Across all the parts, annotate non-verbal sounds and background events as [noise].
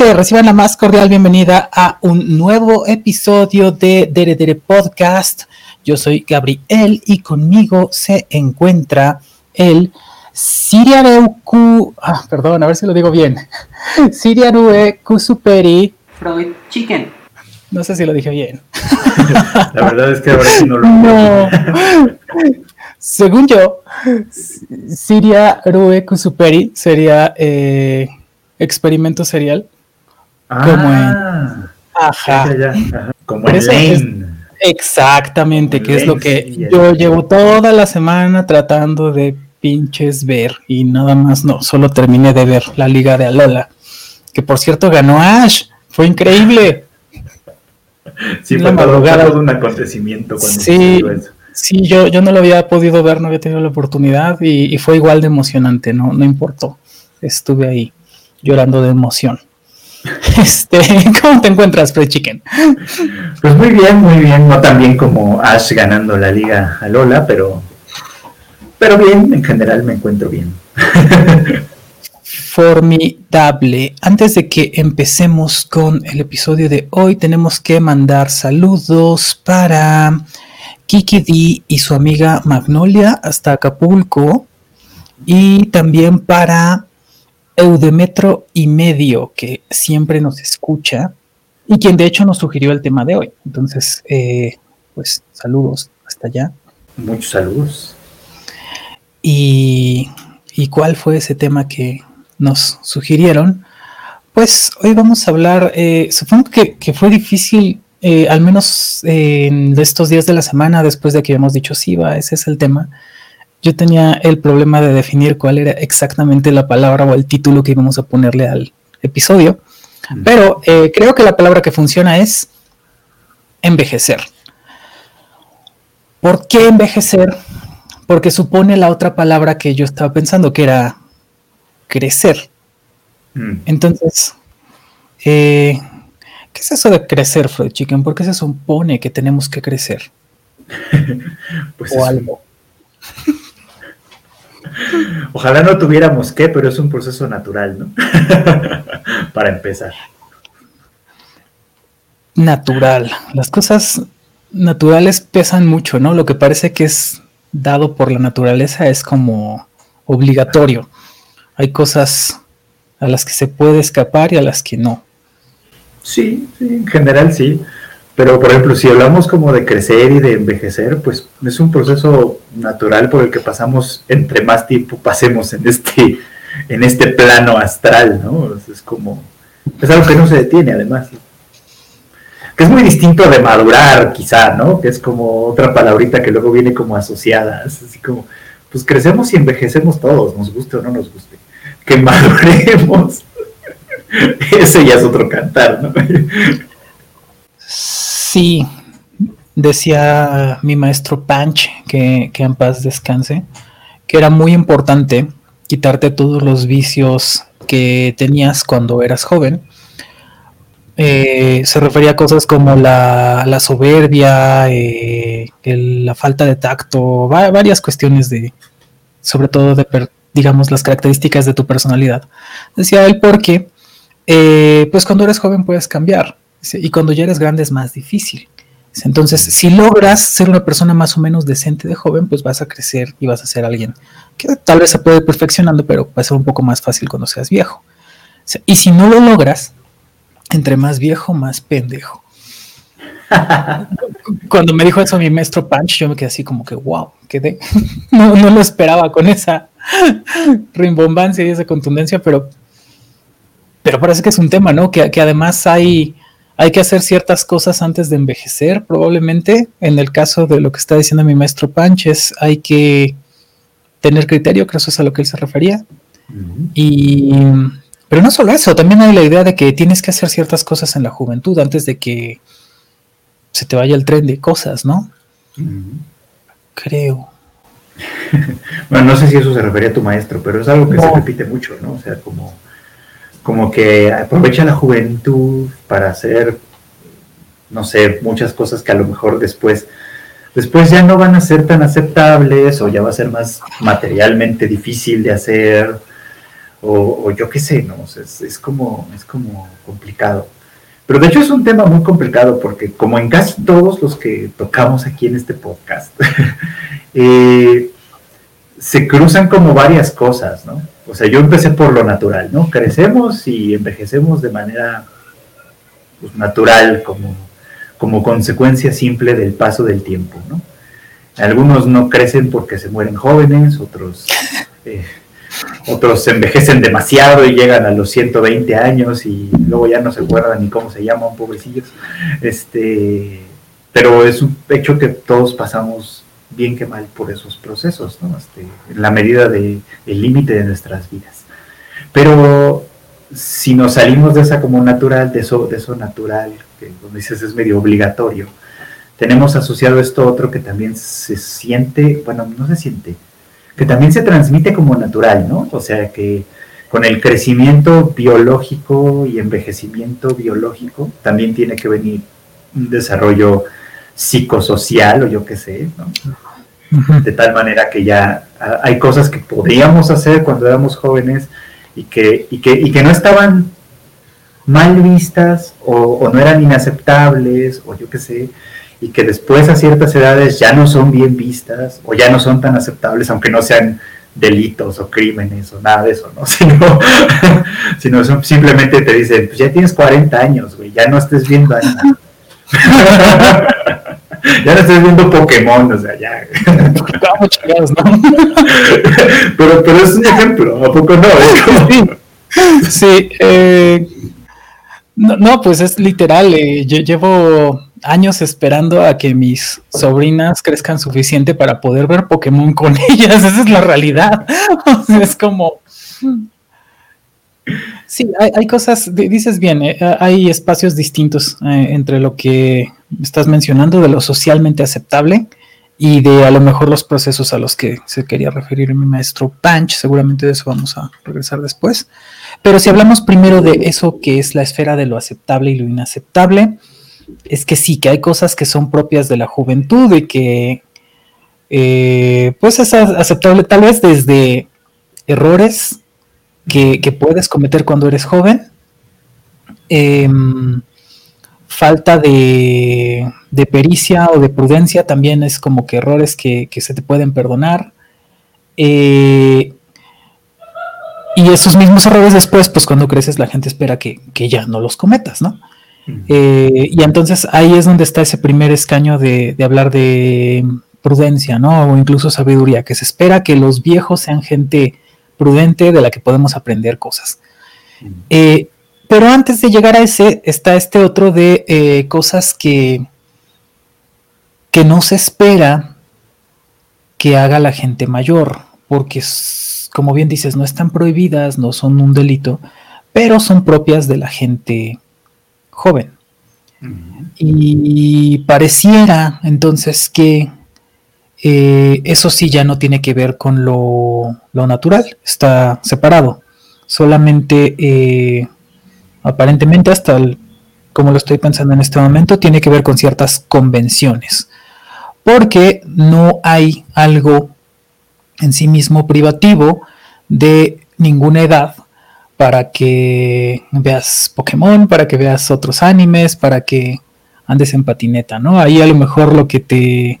gente? Reciban la más cordial bienvenida a un nuevo episodio de Dere Dere Podcast. Yo soy Gabriel y conmigo se encuentra el Siriareuku, ah, perdón, a ver si lo digo bien. [laughs] Siriarue Kusuperi Freud Chicken. No sé si lo dije bien. [laughs] La verdad es que ahora sí no lo no. [laughs] Según yo, Siria Rue Kusuperi sería eh, experimento serial. Ah, como en. Ajá. Como en Lane. exactamente, que es lo que yo llevo toda la semana tratando de pinches ver y nada más no, solo terminé de ver la liga de Alola, que por cierto ganó Ash, fue increíble. [laughs] Sí, fue todo, un acontecimiento cuando sí, eso. Sí, yo, yo no lo había podido ver, no había tenido la oportunidad y, fue igual de emocionante, no, no importó. Estuve ahí llorando de emoción. [laughs] Este, ¿cómo te encuentras, Fred Chicken? Pues muy bien, muy bien, no tan bien como Ash ganando la liga a Lola, pero pero bien, en general me encuentro bien. [laughs] Formidable. Antes de que empecemos con el episodio de hoy, tenemos que mandar saludos para Kiki D y su amiga Magnolia hasta Acapulco. Y también para Eudemetro y medio, que siempre nos escucha y quien de hecho nos sugirió el tema de hoy. Entonces, eh, pues saludos hasta allá. Muchos saludos. ¿Y, cuál fue ese tema que nos sugirieron? Pues hoy vamos a hablar, eh, supongo que, fue difícil, eh, al menos en estos días de la semana, después de que habíamos dicho, sí, va, ese es el tema. Yo tenía el problema de definir cuál era exactamente la palabra o el título que íbamos a ponerle al episodio, pero eh, creo que la palabra que funciona es envejecer. ¿Por qué envejecer? porque supone la otra palabra que yo estaba pensando, que era crecer. Mm. Entonces, eh, ¿qué es eso de crecer, Fred Chicken? ¿Por qué se supone que tenemos que crecer? [laughs] pues o algo. [laughs] Ojalá no tuviéramos que, pero es un proceso natural, ¿no? [laughs] Para empezar. Natural. Las cosas naturales pesan mucho, ¿no? Lo que parece que es dado por la naturaleza es como obligatorio. Hay cosas a las que se puede escapar y a las que no. Sí, en general sí. Pero por ejemplo, si hablamos como de crecer y de envejecer, pues es un proceso natural por el que pasamos entre más tiempo pasemos en este, en este plano astral, ¿no? Es como, es algo que no se detiene además que es muy distinto de madurar, quizá, ¿no? Que es como otra palabrita que luego viene como asociada, es así como, pues crecemos y envejecemos todos, nos guste o no nos guste. Que maduremos, [laughs] ese ya es otro cantar, ¿no? Sí, decía mi maestro Panch, que, que en paz descanse, que era muy importante quitarte todos los vicios que tenías cuando eras joven eh, se refería a cosas como la, soberbia, eh, la falta de tacto, varias cuestiones de, sobre todo de, digamos, las características de tu personalidad. Decía él porque, eh, pues cuando eres joven puedes cambiar y cuando ya eres grande es más difícil. Entonces, si logras ser una persona más o menos decente de joven, pues vas a crecer y vas a ser alguien que tal vez se puede ir perfeccionando, pero va a ser un poco más fácil cuando seas viejo. Y si no lo logras, entre más viejo, más pendejo. [laughs] Cuando me dijo eso mi maestro Punch, yo me quedé así como que, wow, quedé. [laughs] no, no lo esperaba con esa [laughs] rimbombancia y esa contundencia, pero, pero parece que es un tema, ¿no? Que, que además hay, hay que hacer ciertas cosas antes de envejecer, probablemente. En el caso de lo que está diciendo mi maestro Panches, hay que tener criterio, creo que eso es a lo que él se refería. Y pero no solo eso, también hay la idea de que tienes que hacer ciertas cosas en la juventud antes de que se te vaya el tren de cosas, ¿no? Creo. [laughs] bueno, no sé si eso se refería a tu maestro, pero es algo que se repite mucho, ¿no? O sea, como, como que aprovecha la juventud para hacer, no sé, muchas cosas que a lo mejor después, después ya no van a ser tan aceptables o ya va a ser más materialmente difícil de hacer o, yo qué sé, ¿no? es, como, es como complicado. Pero de hecho es un tema muy complicado porque como en casi todos los que tocamos aquí en este podcast, [laughs] eh, se cruzan como varias cosas, ¿no? O sea, yo empecé por lo natural, ¿no? Crecemos y envejecemos de manera pues, natural, como, como consecuencia simple del paso del tiempo, ¿no? Algunos no crecen porque se mueren jóvenes, otros, [laughs] eh, otros se envejecen demasiado y llegan a los 120 años y luego ya no se acuerdan ni cómo se llaman, pobrecillos. Este, pero es un hecho que todos pasamos bien que mal por esos procesos, ¿no? Este, en la medida del límite de nuestras vidas. Pero si nos salimos de esa como natural, de eso, de natural, que como dices es medio obligatorio, tenemos asociado esto otro que también se siente, bueno, no se siente, que también se transmite como natural, ¿no? O sea que con el crecimiento biológico y envejecimiento biológico también tiene que venir un desarrollo psicosocial o yo qué sé, ¿no? De tal manera que ya hay cosas que podríamos hacer cuando éramos jóvenes y que, y que, y que no estaban mal vistas o, o no eran inaceptables o yo qué sé, y que después a ciertas edades ya no son bien vistas o ya no son tan aceptables, aunque no sean delitos o crímenes o nada de eso, ¿no? [laughs] Sino, sino simplemente te dicen, pues ya tienes 40 años, güey, ya no estés viendo nada. [laughs] [laughs] ya no estés viendo Pokémon, o sea, ya. [laughs] pero, pero es un ejemplo, ¿a poco no? Sí, eh, no, pues es literal, eh, yo llevo años esperando a que mis sobrinas crezcan suficiente para poder ver Pokémon con [laughs] ellas. Esa es la realidad. es como... Sí, hay, cosas, dices bien, eh, hay espacios distintos eh, entre lo que estás mencionando de lo socialmente aceptable y de a lo mejor los procesos a los que se quería referir mi maestro Punch, seguramente de eso vamos a regresar después. Pero si hablamos primero de eso que es la esfera de lo aceptable y lo inaceptable, es que sí, que hay cosas que son propias de la juventud y que eh, pues es aceptable tal vez desde errores que, puedes cometer cuando eres joven, em, falta de, pericia o de prudencia también es como que errores que, se te pueden perdonar. Eh, y esos mismos errores después, pues cuando creces la gente espera que, que ya no los cometas, ¿no? Eh, y entonces ahí es donde está ese primer escaño de, hablar de prudencia, ¿no? O incluso sabiduría, que se espera que los viejos sean gente prudente de la que podemos aprender cosas. Eh, pero antes de llegar a ese, está este otro de eh, cosas que, que no se espera que haga la gente mayor, porque como bien dices, no están prohibidas, no son un delito, pero son propias de la gente joven. Y pareciera entonces que eh, eso sí ya no tiene que ver con lo, natural, está separado. Solamente, eh, aparentemente hasta como lo estoy pensando en este momento, tiene que ver con ciertas convenciones. Porque no hay algo en sí mismo privativo de ninguna edad para que veas Pokémon, para que veas otros animes, para que andes en patineta, ¿no? Ahí a lo mejor lo que te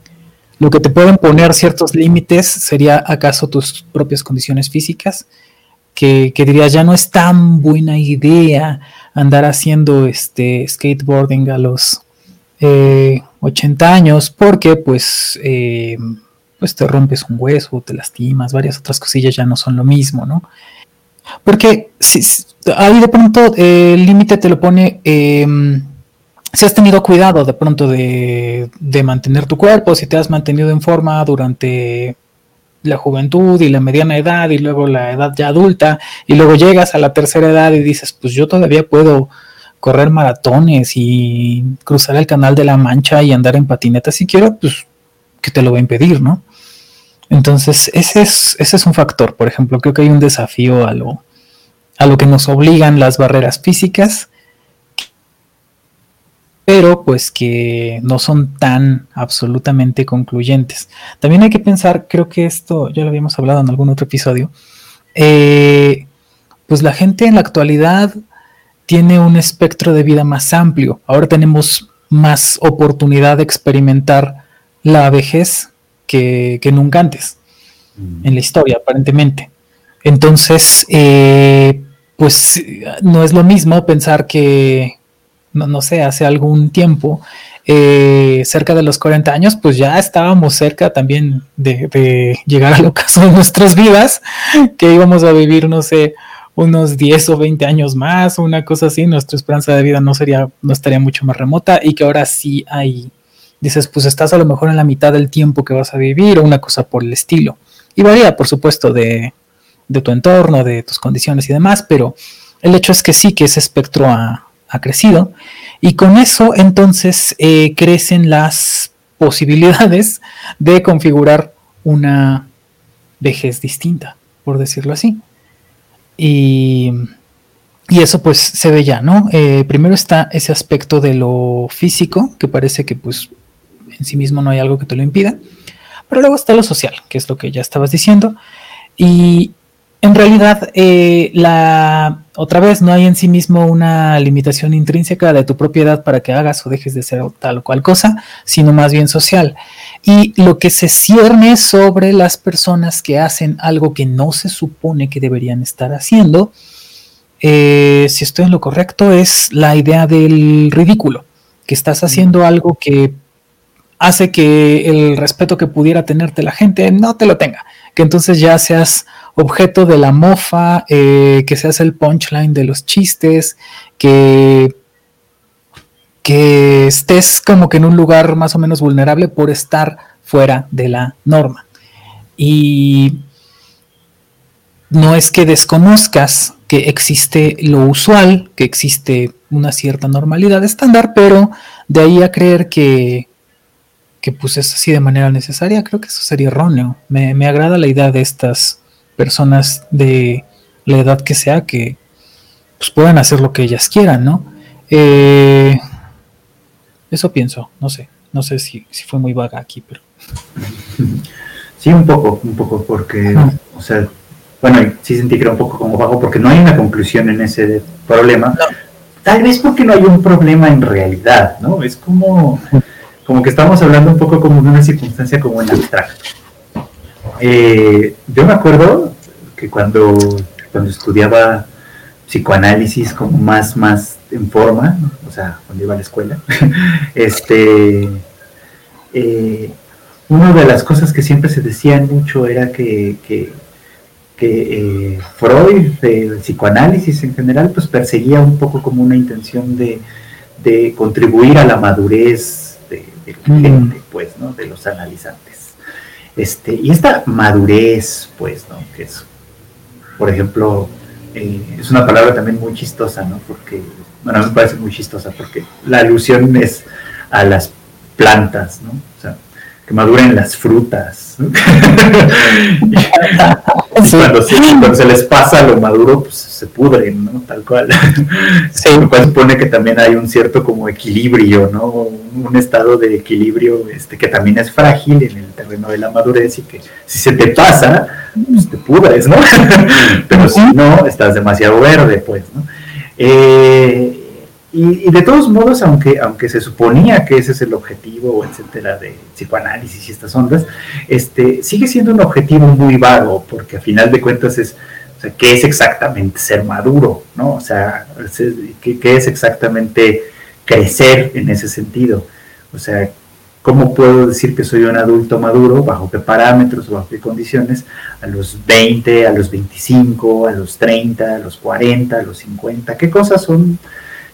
lo que te pueden poner ciertos límites sería acaso tus propias condiciones físicas, que, dirías ya no es tan buena idea andar haciendo este skateboarding a los 80 eh, años, porque pues, eh, pues te rompes un hueso, te lastimas, varias otras cosillas ya no son lo mismo, ¿no? Porque si, ahí de pronto eh, el límite te lo pone em, si has tenido cuidado de pronto de, mantener tu cuerpo, si te has mantenido en forma durante la juventud y la mediana edad y luego la edad ya adulta y luego llegas a la tercera edad y dices, pues yo todavía puedo correr maratones y cruzar el canal de la Mancha y andar en patineta si quiero, pues que te lo va a impedir, ¿no? Entonces, ese es, ese es un factor. Por ejemplo, creo que hay un desafío a lo, a lo que nos obligan las barreras físicas, pero pues que no son tan absolutamente concluyentes. También hay que pensar, creo que esto ya lo habíamos hablado en algún otro episodio, eh, pues la gente en la actualidad tiene un espectro de vida más amplio. Ahora tenemos más oportunidad de experimentar la vejez que, nunca antes mm. en la historia, aparentemente. Entonces, eh, pues no es lo mismo pensar que, no, no sé, hace algún tiempo, eh, cerca de los 40 años, pues ya estábamos cerca también de, de llegar al ocaso de nuestras vidas, que íbamos a vivir, no sé, unos 10 o 20 años más, una cosa así, nuestra esperanza de vida no sería, no estaría mucho más remota y que ahora sí hay, dices, pues estás a lo mejor en la mitad del tiempo que vas a vivir o una cosa por el estilo. Y varía, por supuesto, de, tu entorno, de tus condiciones y demás, pero el hecho es que sí, que ese espectro ha, crecido y con eso entonces eh, crecen las posibilidades de configurar una vejez distinta, por decirlo así. Y, eso pues se ve ya, ¿no? Eh, primero está ese aspecto de lo físico, que parece que pues en sí mismo no hay algo que te lo impida, pero luego está lo social, que es lo que ya estabas diciendo, y en realidad eh, la otra vez no hay en sí mismo una limitación intrínseca de tu propiedad para que hagas o dejes de ser tal o cual cosa, sino más bien social. Y lo que se cierne sobre las personas que hacen algo que no se supone que deberían estar haciendo, eh, si estoy en lo correcto, es la idea del ridículo, que estás haciendo algo que hace que el respeto que pudiera tenerte la gente no te lo tenga, que entonces ya seas objeto de la mofa, eh, que seas el punchline de los chistes, que estés como que en un lugar más o menos vulnerable por estar fuera de la norma. Y no es que desconozcas que existe lo usual, que existe una cierta normalidad estándar, pero de ahí a creer que, que pues es así de manera necesaria, creo que eso sería erróneo. Me agrada la idea de estas personas de la edad que sea que pues puedan hacer lo que ellas quieran, ¿no? Eh, eso pienso, no sé, no sé si, fue muy vaga aquí, pero... Sí, un poco, un poco, porque, o sea, bueno, sí sentí que era un poco como vago, porque no hay una conclusión en ese problema. Tal vez porque no hay un problema en realidad, ¿no? Es como, como que estamos hablando un poco como de una circunstancia como en abstracto. Eh, yo me acuerdo que cuando, cuando estudiaba psicoanálisis como más, más en forma, o sea, cuando iba a la escuela, [laughs] este, eh, una de las cosas que siempre se decían mucho era que, que, eh, Freud, el psicoanálisis en general, pues perseguía un poco como una intención de, contribuir a la madurez de, la mm. gente, pues, ¿no? De los analizantes. Este, y esta madurez, pues, ¿no? Que es, por ejemplo, eh, es una palabra también muy chistosa, ¿no? Porque, bueno, me parece muy chistosa porque la alusión es a las plantas, ¿no? O sea, que maduren las frutas. [laughs] cuando, se, les pasa lo maduro, pues se pudren, ¿no? Tal cual. Sí. Lo cual supone que también hay un cierto como equilibrio, ¿no? Un estado de equilibrio este, que también es frágil en el terreno de la madurez y que si se te pasa, pues te pudres, ¿no? [laughs] Pero si no, estás demasiado verde, pues, ¿no? Eh, y, de todos modos, aunque, aunque se suponía que ese es el objetivo, etcétera, de psicoanálisis y estas ondas, este, sigue siendo un objetivo muy vago, porque a final de cuentas es, o sea, ¿qué es exactamente ser maduro? ¿no? O sea, ¿qué, ¿qué, es exactamente crecer en ese sentido? O sea, ¿cómo puedo decir que soy un adulto maduro? ¿Bajo qué parámetros, bajo qué condiciones? A los 20, a los 25, a los 30, a los 40, a los 50, ¿qué cosas son?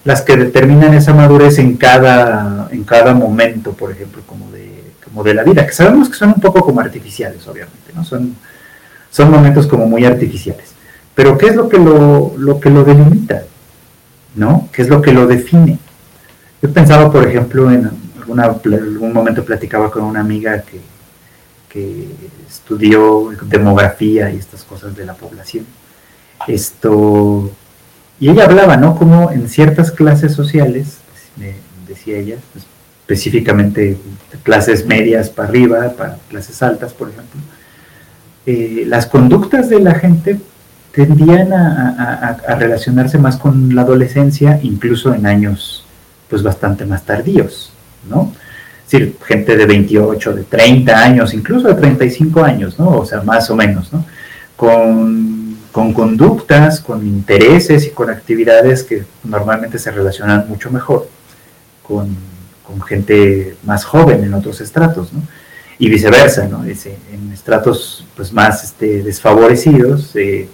Las que determinan esa madurez en cada, en cada momento, por ejemplo, como de, como de la vida, que sabemos que son un poco como artificiales, obviamente, ¿no? Son, son momentos como muy artificiales. Pero ¿qué es lo que lo, lo que lo delimita? ¿No? ¿Qué es lo que lo define? Yo pensaba, por ejemplo, en algún momento platicaba con una amiga que, que estudió demografía y estas cosas de la población. Esto, y ella hablaba, ¿no? Como en ciertas clases sociales, decía ella, específicamente clases medias para arriba, para clases altas, por ejemplo, eh, las conductas de la gente tendían a, relacionarse más con la adolescencia, incluso en años pues bastante más tardíos, ¿no? Es decir, gente de 28, de 30 años, incluso de 35 años, ¿no? O sea, más o menos, ¿no? Con, con conductas, con intereses y con actividades que normalmente se relacionan mucho mejor con, con gente más joven en otros estratos, ¿no? Y viceversa, ¿no? en estratos pues, más este, desfavorecidos, eh,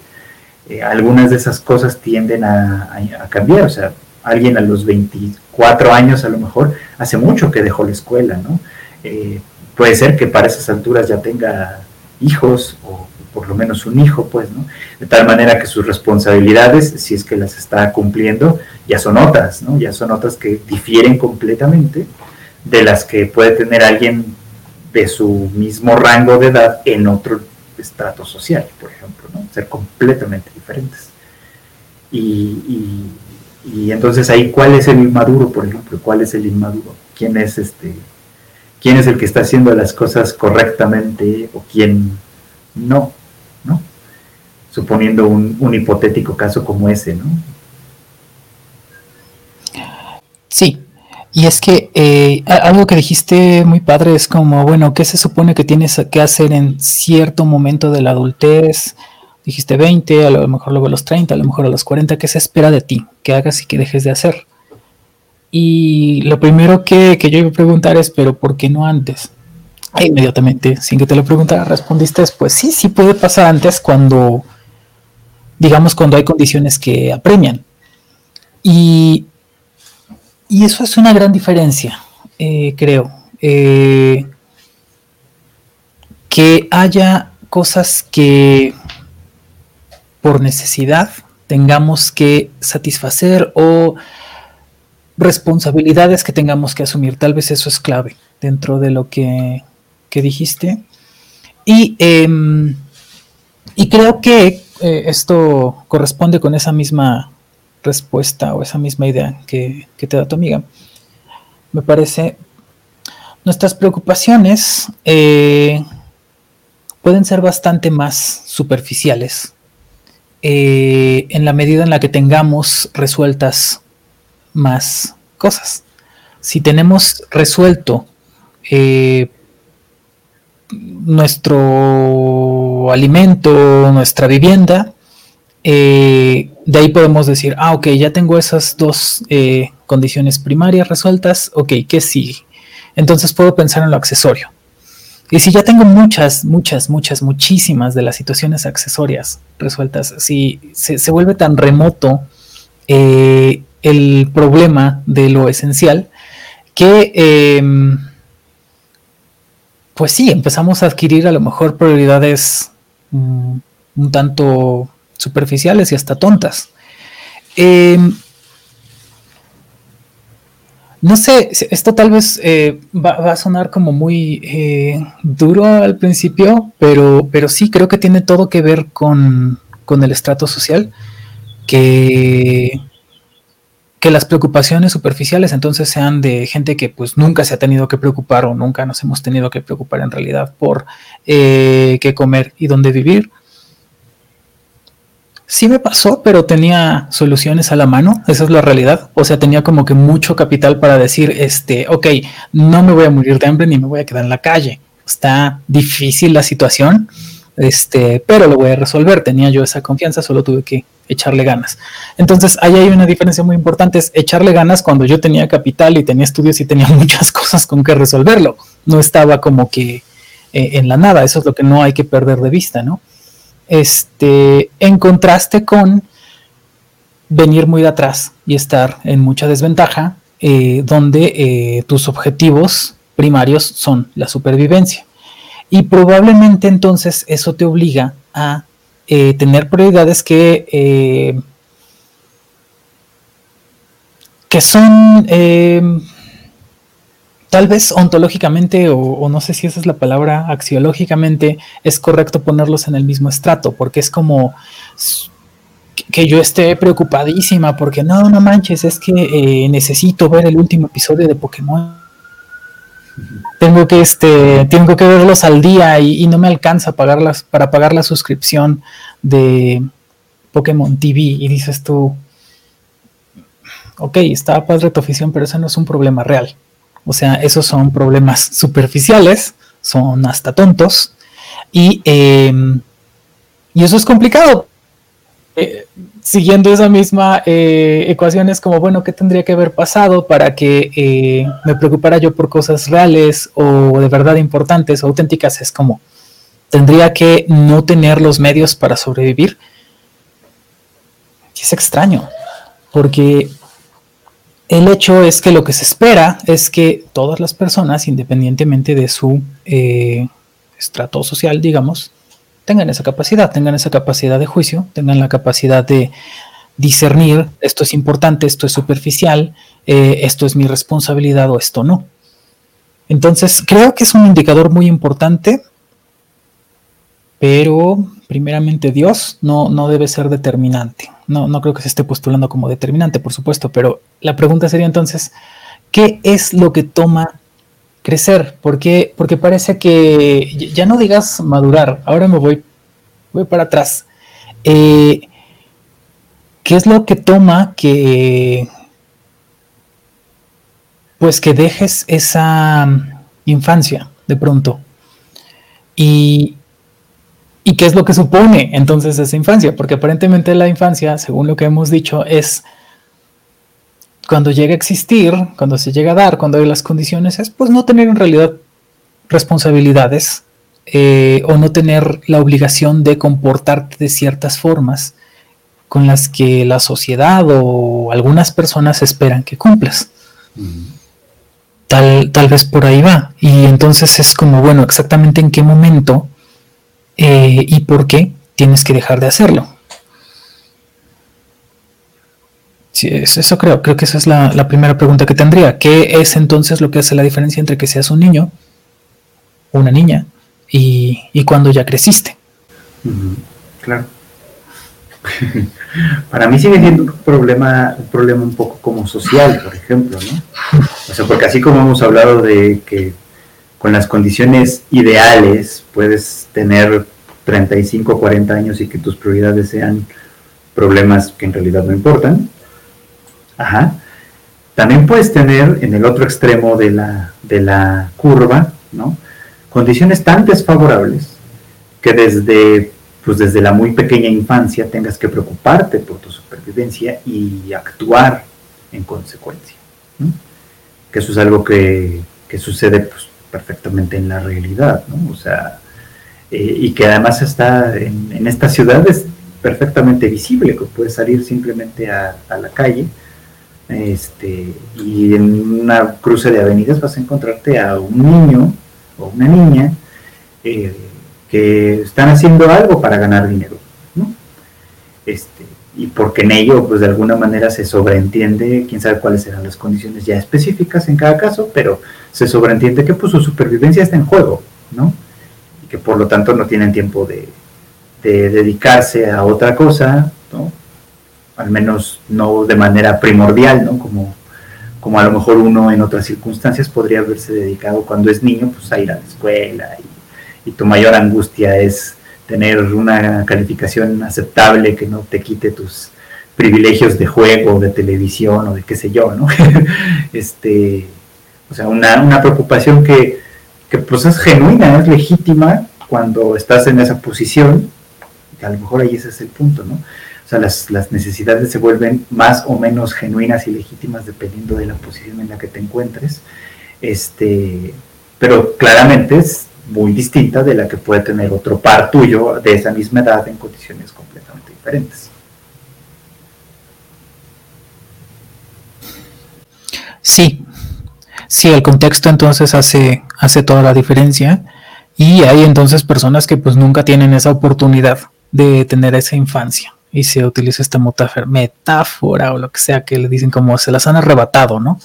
eh, algunas de esas cosas tienden a, cambiar. O sea, alguien a los 24 años a lo mejor hace mucho que dejó la escuela, ¿no? Eh, puede ser que para esas alturas ya tenga hijos o por lo menos un hijo, pues, ¿no? De tal manera que sus responsabilidades, si es que las está cumpliendo, ya son otras, ¿no? Ya son otras que difieren completamente de las que puede tener alguien de su mismo rango de edad en otro estrato social, por ejemplo, ¿no? Ser completamente diferentes. Y, entonces ahí, ¿cuál es el inmaduro, por ejemplo? ¿Cuál es el inmaduro? ¿Quién es este? ¿Quién es el que está haciendo las cosas correctamente o quién? ¿No? Suponiendo un, un hipotético caso como ese, ¿no? Sí, y es que eh, algo que dijiste muy padre es como, bueno, ¿qué se supone que tienes que hacer en cierto momento de la adultez? Dijiste 20, a lo mejor luego a los 30, a lo mejor a los 40, ¿qué se espera de ti? ¿Qué hagas y qué dejes de hacer? Y lo primero que, yo iba a preguntar es, ¿pero por qué no antes? E inmediatamente, sin que te lo preguntara, respondiste, pues sí, sí puede pasar antes cuando, digamos, cuando hay condiciones que apremian. Y y eso es una gran diferencia, eh, creo. Eh, que haya cosas que por necesidad tengamos que satisfacer o responsabilidades que tengamos que asumir. Tal vez eso es clave dentro de lo que, dijiste. Y, em, y, creo que eh, esto corresponde con esa misma respuesta o esa misma idea que, te da tu amiga. Me parece, nuestras preocupaciones eh, pueden ser bastante más superficiales eh, en la medida en la que tengamos resueltas más cosas. Si tenemos resuelto nuestro alimento, nuestra vivienda, eh, de ahí podemos decir, ah, ok, ya tengo esas dos eh, condiciones primarias resueltas, ok, ¿qué sigue? Entonces puedo pensar en lo accesorio. Y si ya tengo muchas, muchas, muchas, muchísimas de las situaciones accesorias resueltas, si se, vuelve tan remoto eh, el problema de lo esencial, que em, pues sí, empezamos a adquirir a lo mejor prioridades mm, un tanto superficiales y hasta tontas. Eh, no sé, esto tal vez eh, va, a sonar como muy eh, duro al principio, pero, pero sí creo que tiene todo que ver con, el estrato social, que, que las preocupaciones superficiales entonces sean de gente que pues nunca se ha tenido que preocupar o nunca nos hemos tenido que preocupar en realidad por qué comer y dónde vivir sí me pasó, pero tenía soluciones a la mano, esa es la realidad. O sea, tenía como que mucho capital para decir, este, ok, no me voy a morir de hambre ni me voy a quedar en la calle. Está difícil la situación, este, pero lo voy a resolver. Tenía yo esa confianza, solo tuve que echarle ganas. Entonces, ahí hay una diferencia muy importante, es echarle ganas cuando yo tenía capital y tenía estudios y tenía [laughs] muchas cosas con que resolverlo. No estaba como que eh, en la nada, eso es lo que no hay que perder de vista, ¿no? este, en contraste con venir muy de atrás y estar en mucha desventaja, eh, donde eh, tus objetivos primarios son la supervivencia. Y probablemente entonces eso te obliga a eh, tener prioridades que, que son tal vez ontológicamente, o, no sé si esa es la palabra, axiológicamente, es correcto ponerlos en el mismo estrato, porque es como que yo esté preocupadísima porque no, no manches, es que eh, necesito ver el último episodio de Pokémon. Tengo que, este, tengo que verlos al día y, no me alcanza pagarlas, para pagar la suscripción de, Pokémon TV y dices tú, ok, está padre tu afición, pero eso no es un problema real. O sea, esos son problemas [laughs] superficiales, son hasta tontos, y, em, y eso es complicado. Eh, siguiendo esa misma eh, ecuación es como, bueno, ¿qué tendría que haber pasado para que eh, me preocupara yo por cosas reales o de verdad importantes o auténticas? Es como, tendría que no tener los medios para sobrevivir. es extraño, porque el hecho es que lo que se espera es que todas las personas, independientemente de su eh, estrato social, digamos, tengan esa capacidad, tengan esa capacidad de juicio, tengan la capacidad de discernir esto es importante, esto es superficial, eh, esto es mi responsabilidad o esto no. Entonces, creo que es un indicador muy importante, pero primeramente Dios no, no debe ser determinante. No, no creo que se esté postulando como determinante, por supuesto, pero la pregunta sería entonces, ¿qué es lo que toma crecer, porque, parece que ya no digas madurar, ahora me voy, voy para atrás. Eh, ¿Qué es lo que toma que, pues que dejes esa infancia de pronto? Y, ¿Y qué es lo que supone entonces esa infancia? Porque aparentemente la infancia, según lo que hemos dicho, es cuando llega a existir, cuando se llega a dar, cuando hay las condiciones, es pues no tener en realidad responsabilidades eh, o no tener la obligación de comportarte de ciertas formas con las que la sociedad o algunas personas esperan que cumplas. Tal, tal vez por ahí va. Y entonces es como, bueno, exactamente en qué momento eh, y por qué tienes que dejar de hacerlo. Sí, eso creo, creo que esa es la, primera pregunta que tendría. ¿Qué es entonces lo que hace la diferencia entre que seas un niño, una niña, y, cuando ya creciste? Claro. [laughs] Para mí sigue siendo un problema, un problema un poco como social, por ejemplo, ¿no? O sea, porque así como hemos hablado de que con las condiciones ideales puedes tener 35, 40 años y que tus prioridades sean problemas que en realidad no importan, Ajá. También puedes tener en el otro extremo de la, de la curva, ¿no? Condiciones tan desfavorables que desde, pues desde la muy pequeña infancia tengas que preocuparte por tu supervivencia y actuar en consecuencia. Que eso es algo que, sucede pues, perfectamente en la realidad, ¿no? O sea, eh, y que además está en, en esta ciudad es perfectamente visible, que puedes salir simplemente a, a la calle este, y en una cruce de avenidas vas a encontrarte a un niño o una niña eh, que están haciendo algo para ganar dinero, ¿no? Este, y porque en ello, pues de alguna manera se sobreentiende, quién sabe cuáles serán las condiciones ya específicas en cada caso, pero se sobreentiende que pues su supervivencia está en juego, ¿no? Y que por lo tanto no tienen tiempo de, de dedicarse a otra cosa, ¿no? al menos no de manera primordial, ¿no? Como, como a lo mejor uno en otras circunstancias podría haberse dedicado cuando es niño, pues a ir a la escuela y, tu mayor angustia es tener una calificación aceptable que no te quite tus privilegios de juego, de televisión o de qué sé yo, ¿no? [laughs] este, o sea, una, una preocupación que, que pues es genuina, es legítima cuando estás en esa posición, que a lo mejor ahí ese es el punto, ¿no? O sea, las, necesidades se vuelven más o menos genuinas y legítimas dependiendo de la posición en la que te encuentres. Este, pero claramente es muy distinta de la que puede tener otro par tuyo de esa misma edad en condiciones completamente diferentes. Sí, sí, el contexto entonces hace, hace toda la diferencia y hay entonces personas que pues nunca tienen esa oportunidad de tener esa infancia y se utiliza esta metáfora o lo que sea que le dicen como se las han arrebatado, ¿no?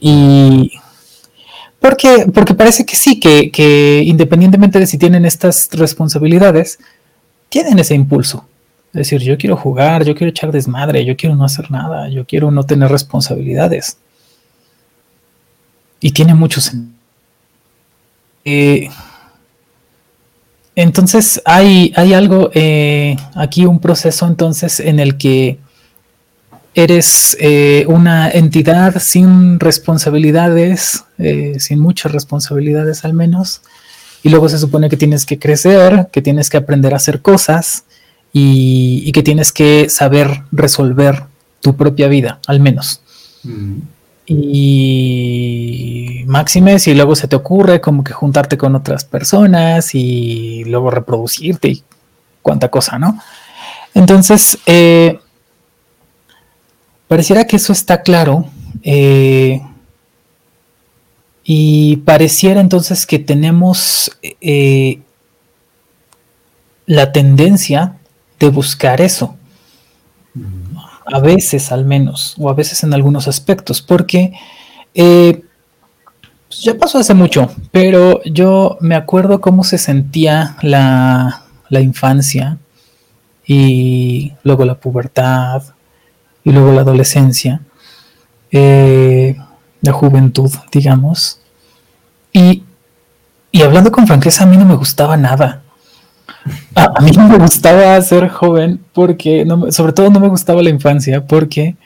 Y porque, porque parece que sí, que, que independientemente de si tienen estas responsabilidades, tienen ese impulso. Es decir, yo quiero jugar, yo quiero echar desmadre, yo quiero no hacer nada, yo quiero no tener responsabilidades. Y tiene mucho sentido. Eh, entonces hay, hay algo eh, aquí, un proceso entonces en el que eres eh, una entidad sin responsabilidades, eh, sin muchas responsabilidades al menos, y luego se supone que tienes que crecer, que tienes que aprender a hacer cosas y, que tienes que saber resolver tu propia vida, al menos. Mm. Y máximes, y luego se te ocurre como que juntarte con otras personas y luego reproducirte y cuánta cosa, ¿no? Entonces, eh, pareciera que eso está claro. Eh, y pareciera entonces que tenemos eh, la tendencia de buscar eso. A veces al menos, o a veces en algunos aspectos, porque eh, pues ya pasó hace mucho, pero yo me acuerdo cómo se sentía la, infancia y luego la pubertad y luego la adolescencia. Eh, la juventud, digamos. Y, hablando con franqueza, a mí no me gustaba nada. A, mí no me gustaba ser joven porque, sobre todo no me gustaba la infancia porque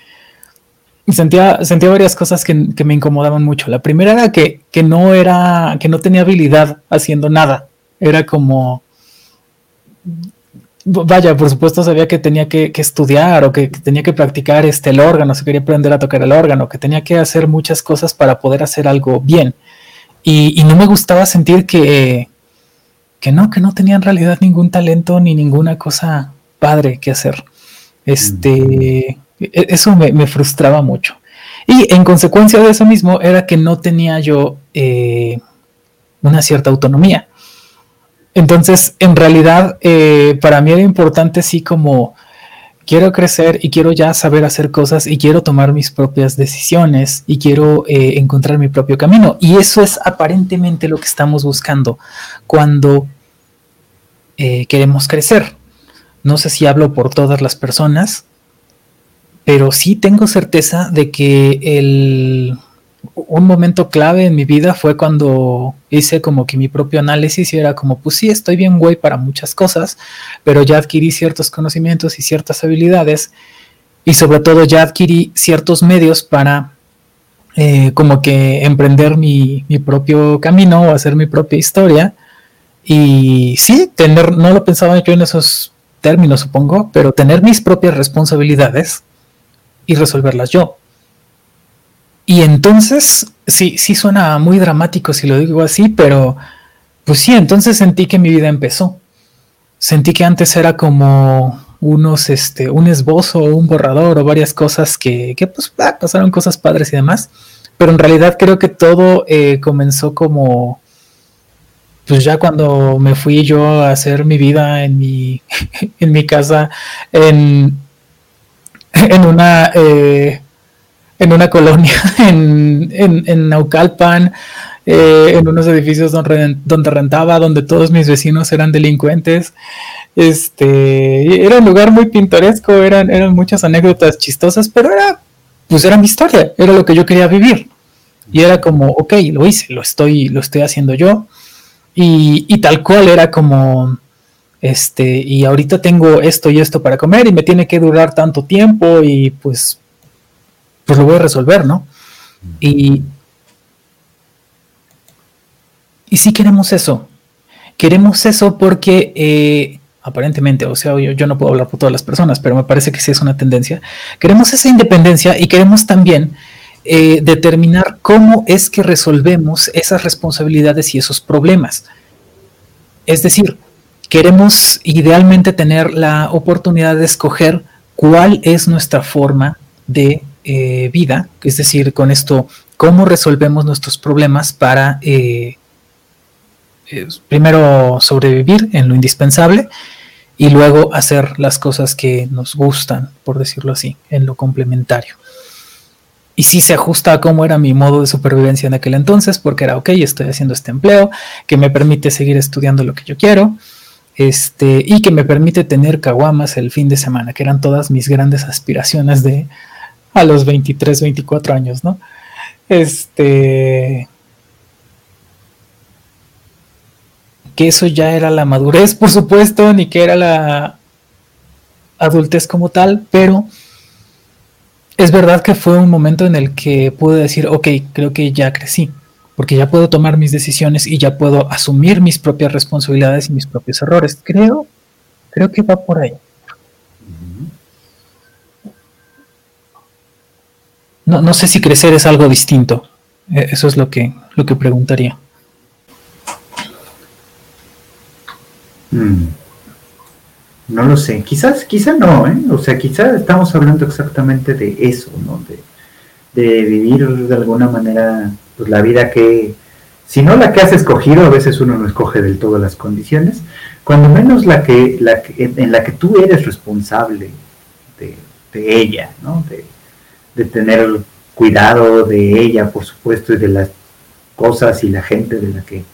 sentía, sentía varias cosas que, me incomodaban mucho. La primera era que, que, no era, que no tenía habilidad haciendo nada. Era como, vaya, por supuesto sabía que tenía que, estudiar o que, tenía que practicar este, el órgano, se quería aprender a tocar el órgano, que tenía que hacer muchas cosas para poder hacer algo bien. Y, no me gustaba sentir que, que no, que no tenía en realidad ningún talento ni ninguna cosa padre que hacer. Este, e, eso me, frustraba mucho. Y en consecuencia de eso mismo era que no tenía yo eh, una cierta autonomía. Entonces, en realidad, eh, para mí era importante sí como quiero crecer y quiero ya saber hacer cosas y quiero tomar mis propias decisiones y quiero eh, encontrar mi propio camino. Y eso es aparentemente lo que estamos buscando cuando eh, queremos crecer. No sé si hablo por todas las personas, pero sí tengo certeza de que el un momento clave en mi vida fue cuando hice como que mi propio análisis y era como, pues sí, estoy bien güey para muchas cosas, pero ya adquirí ciertos conocimientos y ciertas habilidades y sobre todo ya adquirí ciertos medios para eh, como que emprender mi, mi, propio camino o hacer mi propia historia. Y sí, tener, no lo pensaba yo en esos términos, supongo, pero tener mis propias responsabilidades y resolverlas yo. Y entonces, sí, sí suena muy dramático si lo digo así, pero pues sí, entonces sentí que mi vida empezó. Sentí que antes era como unos, este, un esbozo, un borrador o varias cosas que, que pues pasaron cosas padres y demás. Pero en realidad creo que todo eh, comenzó como, pues ya cuando me fui yo a hacer mi vida en mi, [laughs] en mi casa, en, en una... Eh, en una colonia [laughs] en, en, Naucalpan, eh, en unos edificios donde, donde, rentaba, donde todos mis vecinos eran delincuentes. Este, era un lugar muy pintoresco, eran, eran muchas anécdotas chistosas, pero era, pues era mi historia, era lo que yo quería vivir. Y era como, ok, lo hice, lo estoy, lo estoy haciendo yo. Y, y tal cual era como, este, y ahorita tengo esto y esto para comer y me tiene que durar tanto tiempo y pues pues lo voy a resolver, ¿no? Y, y sí queremos eso. Queremos eso porque eh, aparentemente, o sea, yo, no puedo hablar por todas las personas, pero me parece que sí es una tendencia. Queremos esa independencia y queremos también eh, determinar cómo es que resolvemos esas responsabilidades y esos problemas. Es decir, queremos idealmente tener la oportunidad de escoger cuál es nuestra forma de eh, vida, es decir, con esto, cómo resolvemos nuestros problemas para eh, primero sobrevivir en lo indispensable y luego hacer las cosas que nos gustan, por decirlo así, en lo complementario. Y si se ajusta a cómo era mi modo de supervivencia en aquel entonces, porque era, ok, estoy haciendo este empleo que me permite seguir estudiando lo que yo quiero, este, y que me permite tener caguamas el fin de semana, que eran todas mis grandes aspiraciones de, a los 23, 24 años, ¿no? Este. que eso ya era la madurez, por supuesto, ni que era la adultez como tal, pero es verdad que fue un momento en el que pude decir, ok, creo que ya crecí, porque ya puedo tomar mis decisiones y ya puedo asumir mis propias responsabilidades y mis propios errores. Creo, creo que va por ahí. No, no sé si crecer es algo distinto. E, eso es lo que, lo que preguntaría. Mm. No lo sé, quizás, quizás no, ¿eh? O sea, quizás estamos hablando exactamente de eso, ¿no? De, vivir de alguna manera pues, la vida que, si no la que has escogido, a veces uno no escoge del todo las condiciones, cuando menos la que, la en la que tú eres responsable de, ella, ¿no? De, de tener cuidado de ella, por supuesto, y de las cosas y la gente de la que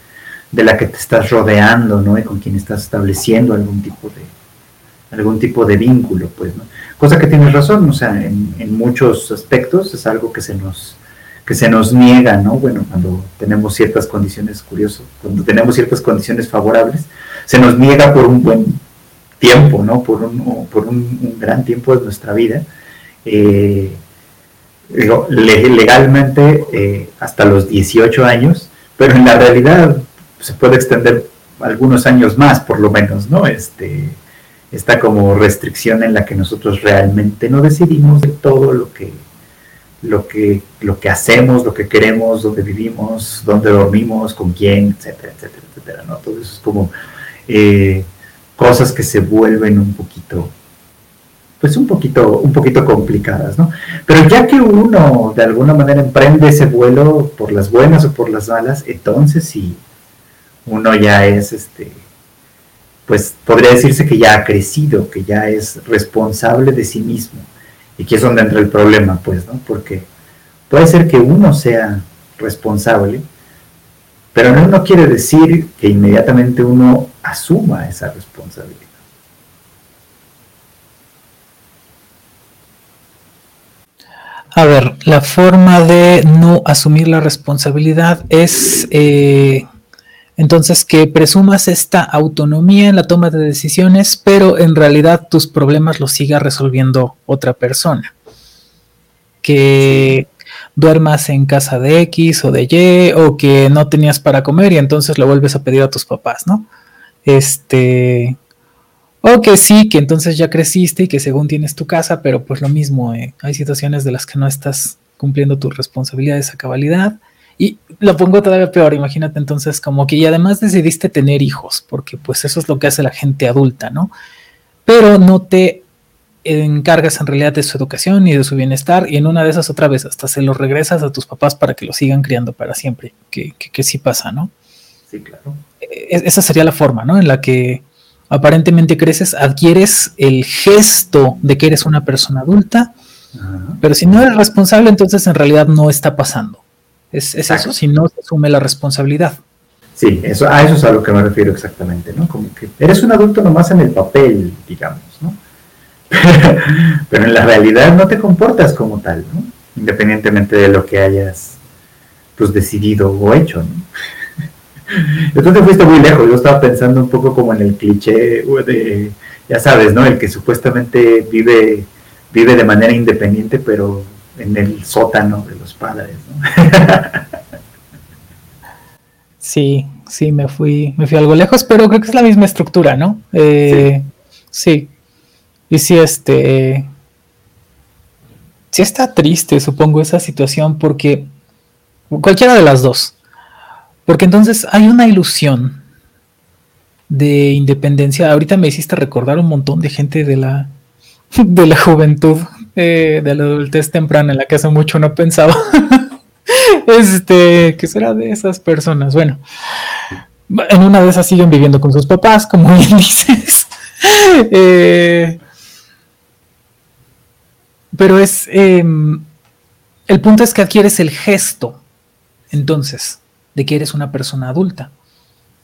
de la que te estás rodeando, ¿no? Y con quien estás estableciendo algún tipo de algún tipo de vínculo, pues, ¿no? Cosa que tienes razón, o sea, en, muchos aspectos es algo que se nos que se nos niega, ¿no? Bueno, cuando tenemos ciertas condiciones, curioso, cuando tenemos ciertas condiciones favorables, se nos niega por un buen tiempo, ¿no? Por un, por un, gran tiempo de nuestra vida. Eh, legalmente eh, hasta los 18 años, pero en la realidad se puede extender algunos años más, por lo menos, ¿no? Este, esta como restricción en la que nosotros realmente no decidimos de todo lo que, lo que, lo que hacemos, lo que queremos, dónde vivimos, dónde dormimos, con quién, etcétera, etcétera, etcétera, ¿no? Todo eso es como eh, cosas que se vuelven un poquito pues un poquito, un poquito complicadas, ¿no? Pero ya que uno de alguna manera emprende ese vuelo por las buenas o por las malas, entonces sí, uno ya es, este, pues podría decirse que ya ha crecido, que ya es responsable de sí mismo. Y aquí es donde entra el problema, pues, ¿no? Porque puede ser que uno sea responsable, pero no, no quiere decir que inmediatamente uno asuma esa responsabilidad. A ver, la forma de no asumir la responsabilidad es eh, entonces que presumas esta autonomía en la toma de decisiones, pero en realidad tus problemas los siga resolviendo otra persona. Que duermas en casa de X o de Y, o que no tenías para comer y entonces lo vuelves a pedir a tus papás, ¿no? Este, o que sí, que entonces ya creciste y que según tienes tu casa, pero pues lo mismo, eh, hay situaciones de las que no estás cumpliendo tus responsabilidades a cabalidad. Y lo pongo todavía peor, imagínate entonces como que y además decidiste tener hijos, porque pues eso es lo que hace la gente adulta, ¿no? Pero no te encargas en realidad de su educación y de su bienestar y en una de esas otra vez hasta se lo regresas a tus papás para que lo sigan criando para siempre, que, que, sí pasa, ¿no? Sí, claro. E, esa sería la forma, ¿no? En la que aparentemente creces, adquieres el gesto de que eres una persona adulta, pero si no eres responsable, entonces en realidad no está pasando. Es, eso, si no se asume la responsabilidad. Sí, eso, a eso es a lo que me refiero exactamente, ¿no? Como que eres un adulto nomás en el papel, digamos, ¿no? [laughs] pero en la realidad no te comportas como tal, ¿no? Independientemente de lo que hayas pues decidido o hecho, ¿no? Entonces fuiste muy lejos, yo estaba pensando un poco como en el cliché de, ya sabes, ¿no? El que supuestamente vive, vive de manera independiente, pero en el sótano de los padres, ¿no? [laughs] Sí, sí, me fui, me fui algo lejos, pero creo que es la misma estructura, ¿no? Eh, sí. Y sí, este. Sí está triste, supongo, esa situación, porque cualquiera de las dos. Porque entonces hay una ilusión de independencia. Ahorita me hiciste recordar un montón de gente de la, [laughs] de la juventud, eh, de la adultez temprana, en la que hace mucho no pensaba. [laughs] este, ¿qué será de esas personas? Bueno, en una de esas siguen viviendo con sus papás, como [laughs] bien dices. Eh, pero es. Em, el punto es que adquieres el gesto. Entonces, de que eres una persona adulta.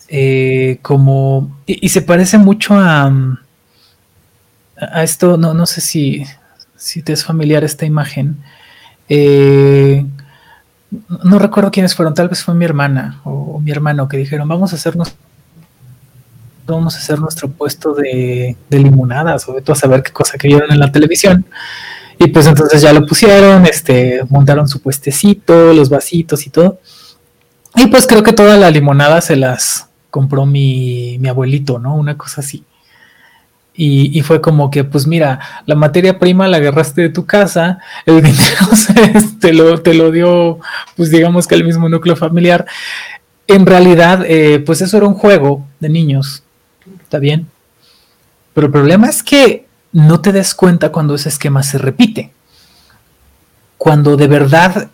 Eh, como, y, se parece mucho a, a esto, no, no sé si, si te es familiar esta imagen. Eh, no recuerdo quiénes fueron, tal vez fue mi hermana o, mi hermano que dijeron, vamos a hacernos vamos a hacer nuestro puesto de, de limonadas, o a saber qué cosa que vieron en la televisión. Y pues entonces ya lo pusieron, este, montaron su puestecito, los vasitos y todo. Y pues creo que toda la limonada se las compró mi, mi abuelito, ¿no? Una cosa así. Y, fue como que, pues mira, la materia prima la agarraste de tu casa, el [laughs] dinero te, lo, te lo dio, pues digamos que el mismo núcleo familiar. En realidad, eh, pues eso era un juego de niños, ¿está bien? Pero el problema es que no te des cuenta cuando ese esquema se repite. Cuando de verdad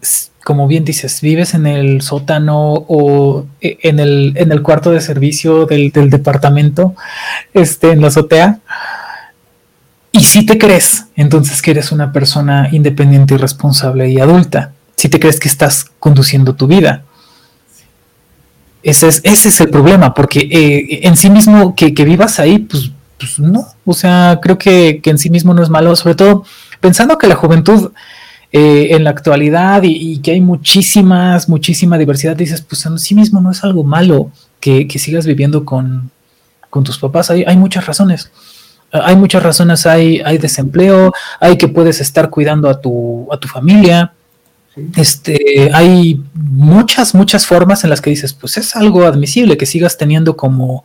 como bien dices, vives en el sótano o eh, en el, en el cuarto de servicio del, departamento, este, en la azotea, y si te crees, entonces que eres una persona independiente y responsable y adulta, si te crees que estás conduciendo tu vida. Ese es, ese es el problema, porque eh, en sí mismo que, vivas ahí, pues, pues, no, o sea, creo que, que en sí mismo no es malo, sobre todo pensando que la juventud eh, en la actualidad y, que hay muchísimas, muchísima diversidad, dices, pues en sí mismo no es algo malo que, sigas viviendo con, tus papás. Hay, hay, muchas razones. Hay muchas razones, hay, hay desempleo, hay que puedes estar cuidando a tu, a tu familia. Este, hay muchas, muchas formas en las que dices, pues es algo admisible que sigas teniendo como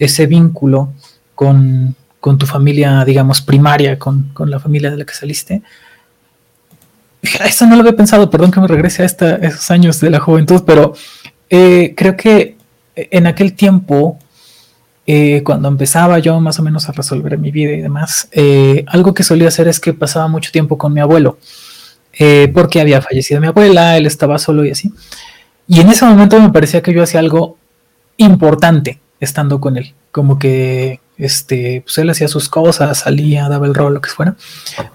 ese vínculo con, tu familia, digamos, primaria, con, con la familia de la que saliste eso no lo había pensado, perdón que me regrese a, esos años de la juventud, pero eh, creo que en aquel tiempo, eh, cuando empezaba yo más o menos a resolver mi vida y demás, eh, algo que solía hacer es que pasaba mucho tiempo con mi abuelo, porque había fallecido mi abuela, él estaba solo y así. Y en ese momento me parecía que yo hacía algo importante estando con él, como que este, pues él hacía sus cosas, salía, daba el rol, lo que fuera,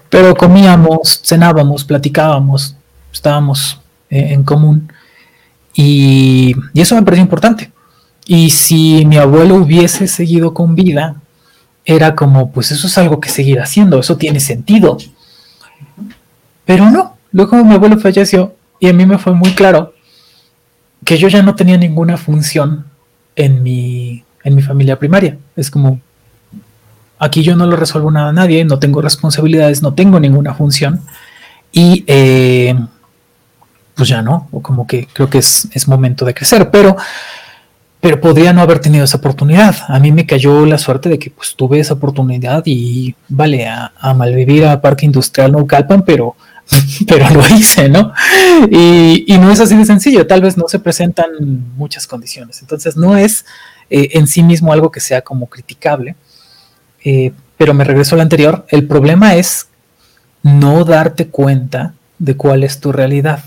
pero comíamos, cenábamos, platicábamos, estábamos eh, en común y, eso me pareció importante. Y si mi abuelo hubiese seguido con vida, era como, pues eso es algo que seguir haciendo, eso tiene sentido. Pero no, luego mi abuelo falleció y a mí me fue muy claro que yo ya no tenía ninguna función en mi, en mi familia primaria. Es como, Aquí yo no lo resuelvo nada a nadie, no tengo responsabilidades, no tengo ninguna función. Y eh, pues ya no, o como que creo que es, momento de crecer, pero, pero podría no haber tenido esa oportunidad. A mí me cayó la suerte de que pues tuve esa oportunidad y vale, a, malvivir a Parque Industrial no calpan, pero, [laughs] pero lo hice, ¿no? Y, no es así de sencillo, tal vez no se presentan muchas condiciones. Entonces no es eh, en sí mismo algo que sea como criticable eh, pero me regreso al anterior, el problema es no darte cuenta de cuál es tu realidad.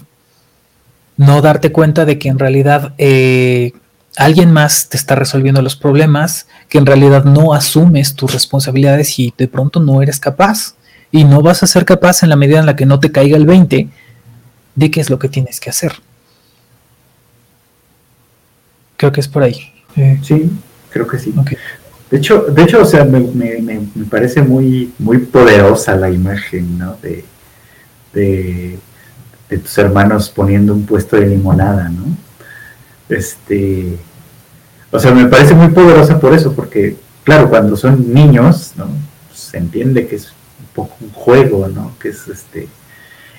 No darte cuenta de que en realidad eh, alguien más te está resolviendo los problemas, que en realidad no asumes tus responsabilidades y de pronto no eres capaz. Y no vas a ser capaz en la medida en la que no te caiga el 20 de qué es lo que tienes que hacer. Creo que es por ahí. sí, creo que sí. De hecho, de hecho, o sea, me, me, parece muy, muy poderosa la imagen, ¿no? De, de, tus hermanos poniendo un puesto de limonada, ¿no? Este, o sea, me parece muy poderosa por eso, porque, claro, cuando son niños, ¿no? Se entiende que es un poco un juego, ¿no? Que es este,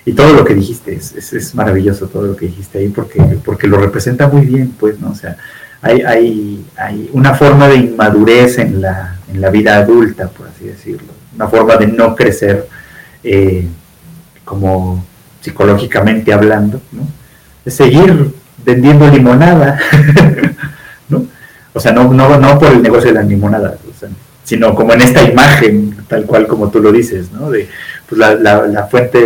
y todo lo que dijiste, es, es, es maravilloso todo lo que dijiste ahí, porque, porque lo representa muy bien, pues, ¿no? O sea, hay, hay, una forma de inmadurez en la, en la vida adulta, por así decirlo, una forma de no crecer eh, como psicológicamente hablando, ¿no? de seguir vendiendo limonada, [laughs] ¿no? O sea, no, no, no por el negocio de la limonada, sino como en esta imagen, tal cual como tú lo dices, ¿no? De, pues la, fuente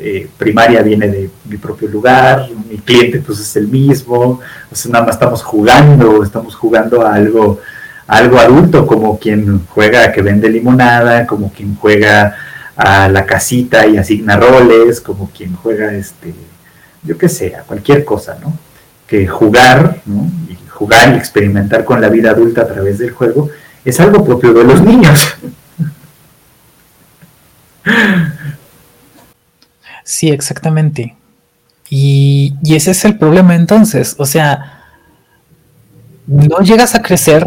eh, primaria viene de mi propio lugar, mi cliente pues es el mismo, o sea, nada más estamos jugando, estamos jugando a algo, algo adulto, como quien juega a que vende limonada, como quien juega a la casita y asigna roles, como quien juega, este, yo qué sé, a cualquier cosa, ¿no? Que jugar, ¿no? Y jugar y experimentar con la vida adulta a través del juego es algo propio de los niños. Sí, exactamente. Y, ese es el problema entonces. O sea, no llegas a crecer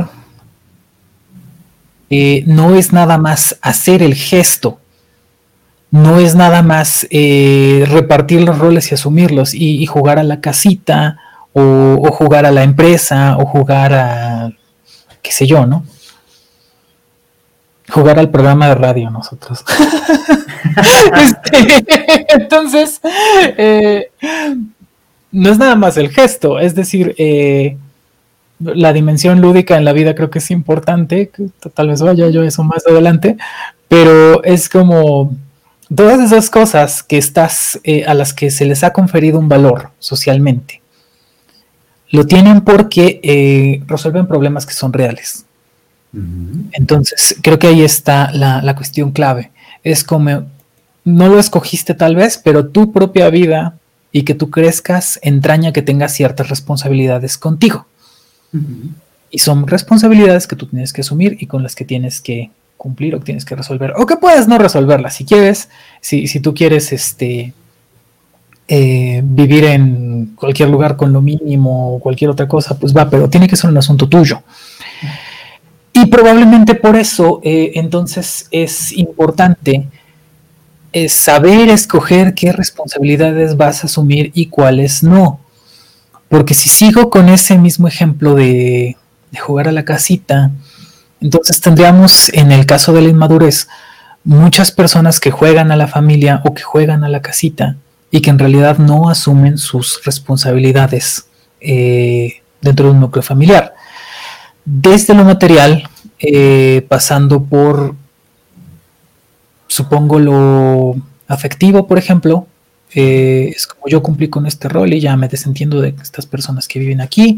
eh, no es nada más hacer el gesto, no es nada más eh, repartir los roles y asumirlos y, jugar a la casita o, jugar a la empresa o jugar a, qué sé yo, ¿no? Jugar al programa de radio nosotros. [laughs] Este, entonces, eh, no es nada más el gesto, es decir, eh, la dimensión lúdica en la vida creo que es importante, tal vez vaya yo eso más adelante, pero es como todas esas cosas que estás, eh, a las que se les ha conferido un valor socialmente, lo tienen porque eh, resuelven problemas que son reales. Entonces, creo que ahí está la, la, cuestión clave. Es como, no lo escogiste tal vez, pero tu propia vida y que tú crezcas entraña que tengas ciertas responsabilidades contigo. Y son responsabilidades que tú tienes que asumir y con las que tienes que cumplir o que tienes que resolver. O que puedes no resolverlas si quieres, si, si tú quieres este, eh, vivir en cualquier lugar con lo mínimo o cualquier otra cosa, pues va, pero tiene que ser un asunto tuyo. Y probablemente por eso eh, entonces es importante es saber escoger qué responsabilidades vas a asumir y cuáles no. Porque si sigo con ese mismo ejemplo de, jugar a la casita, entonces tendríamos en el caso de la inmadurez muchas personas que juegan a la familia o que juegan a la casita y que en realidad no asumen sus responsabilidades eh, dentro de un núcleo familiar. Desde lo material, eh, pasando por supongo lo afectivo, por ejemplo, eh, es como yo cumplí con este rol y ya me desentiendo de estas personas que viven aquí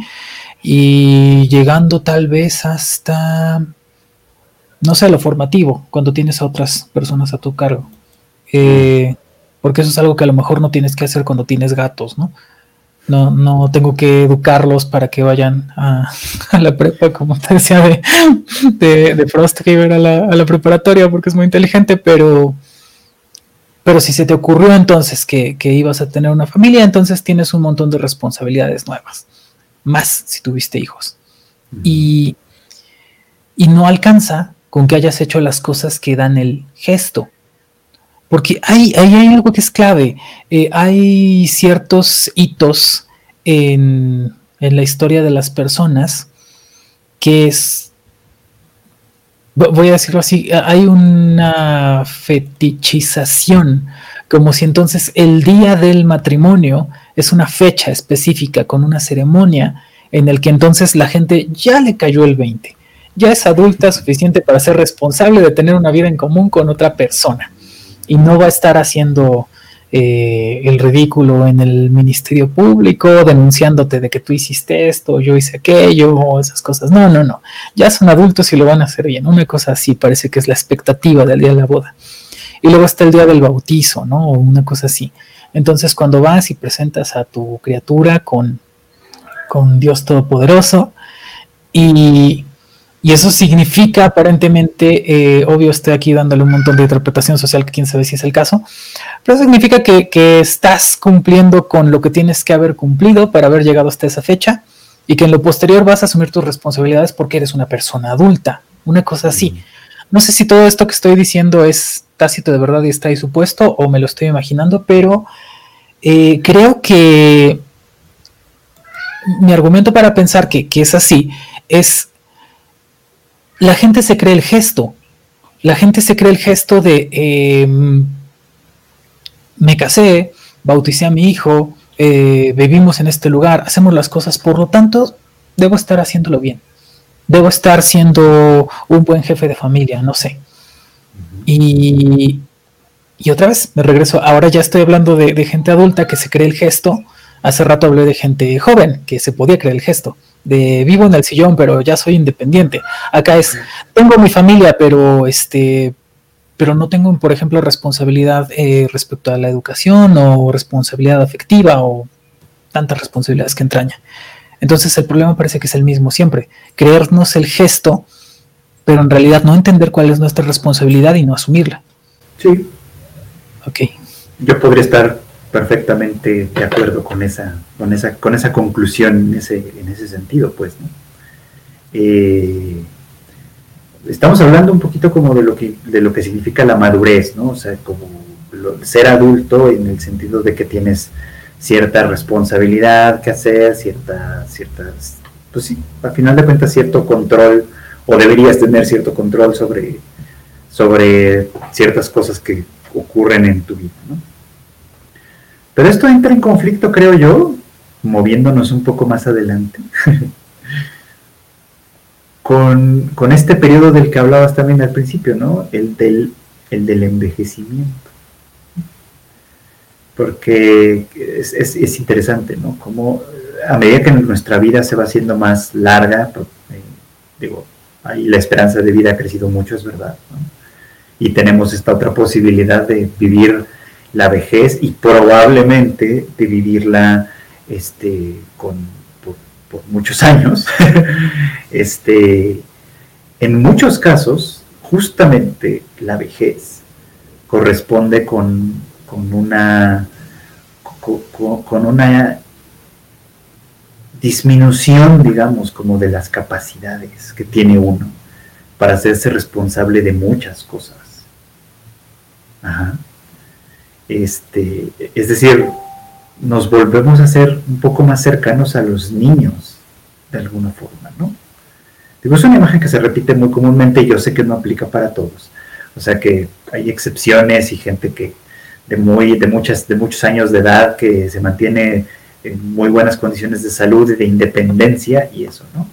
y llegando tal vez hasta, no sé, lo formativo, cuando tienes a otras personas a tu cargo. Eh, porque eso es algo que a lo mejor no tienes que hacer cuando tienes gatos, ¿no? No, no tengo que educarlos para que vayan a, [laughs] la prepa, como te decía de, de, Frost, que iba a, la, a la preparatoria porque es muy inteligente, pero, pero si se te ocurrió entonces que, ibas a tener una familia, entonces tienes un montón de responsabilidades nuevas, más si tuviste hijos. Y, y no alcanza con que hayas hecho las cosas que dan el gesto. Porque hay, hay, algo que es clave. Eh, hay ciertos hitos en, la historia de las personas que es, voy a decirlo así, hay una fetichización, como si entonces el día del matrimonio es una fecha específica con una ceremonia en el que entonces la gente ya le cayó el 20, ya es adulta suficiente para ser responsable de tener una vida en común con otra persona y no va a estar haciendo eh, el ridículo en el ministerio público, denunciándote de que tú hiciste esto, yo hice aquello, esas cosas. No, no, no. Ya son adultos y lo van a hacer bien. Una cosa así parece que es la expectativa del día de la boda. Y luego está el día del bautizo, ¿no? O una cosa así. Entonces, cuando vas y presentas a tu criatura con, con Dios Todopoderoso y y eso significa aparentemente, eh, obvio estoy aquí dándole un montón de interpretación social que quién sabe si es el caso, pero significa que, estás cumpliendo con lo que tienes que haber cumplido para haber llegado hasta esa fecha y que en lo posterior vas a asumir tus responsabilidades porque eres una persona adulta, una cosa así. No sé si todo esto que estoy diciendo es tácito de verdad y está ahí supuesto o me lo estoy imaginando, pero eh, creo que mi argumento para pensar que, que es así es la gente se cree el gesto. La gente se cree el gesto de em, me casé, bauticé a mi hijo, eh, vivimos en este lugar, hacemos las cosas, por lo tanto, debo estar haciéndolo bien. Debo estar siendo un buen jefe de familia, no sé. Y, y otra vez, me regreso, ahora ya estoy hablando de, de gente adulta que se cree el gesto. Hace rato hablé de gente joven que se podía creer el gesto de vivo en el sillón, pero ya soy independiente. Acá es, tengo mi familia, pero este, pero no tengo, por ejemplo, responsabilidad eh, respecto a la educación o responsabilidad afectiva o tantas responsabilidades que entraña. Entonces el problema parece que es el mismo siempre, creernos el gesto, pero en realidad no entender cuál es nuestra responsabilidad y no asumirla. Sí. Ok. Yo podría estar perfectamente de acuerdo con esa, con esa, con esa conclusión en ese, en ese sentido, pues, ¿no? Eh, estamos hablando un poquito como de lo que, de lo que significa la madurez, ¿no? O sea, como ser adulto en el sentido de que tienes cierta responsabilidad que hacer, cierta, ciertas, pues sí, al final de cuentas cierto control, o deberías tener cierto control sobre, sobre ciertas cosas que ocurren en tu vida, ¿no? Pero esto entra en conflicto, creo yo, moviéndonos un poco más adelante, [laughs] con, con, este periodo del que hablabas también al principio, ¿no? El del, el del envejecimiento porque es, es, interesante, ¿no? Como a medida que nuestra vida se va haciendo más larga, pues, eh, digo, ahí la esperanza de vida ha crecido mucho, es verdad, ¿no? Y tenemos esta otra posibilidad de vivir la vejez y probablemente de vivirla este, con, por, muchos [laughs] años. este, en muchos casos, justamente la vejez corresponde con con una, con, una disminución, digamos, como de las capacidades que tiene uno para hacerse responsable de muchas cosas. Este, es decir, nos volvemos a ser un poco más cercanos a los niños, de alguna forma, ¿no? Digo, es una imagen que se repite muy comúnmente y yo sé que no aplica para todos. O sea que hay excepciones y gente que de, muy, de, muchas, de muchos años de edad que se mantiene en muy buenas condiciones de salud y de independencia y eso, ¿no?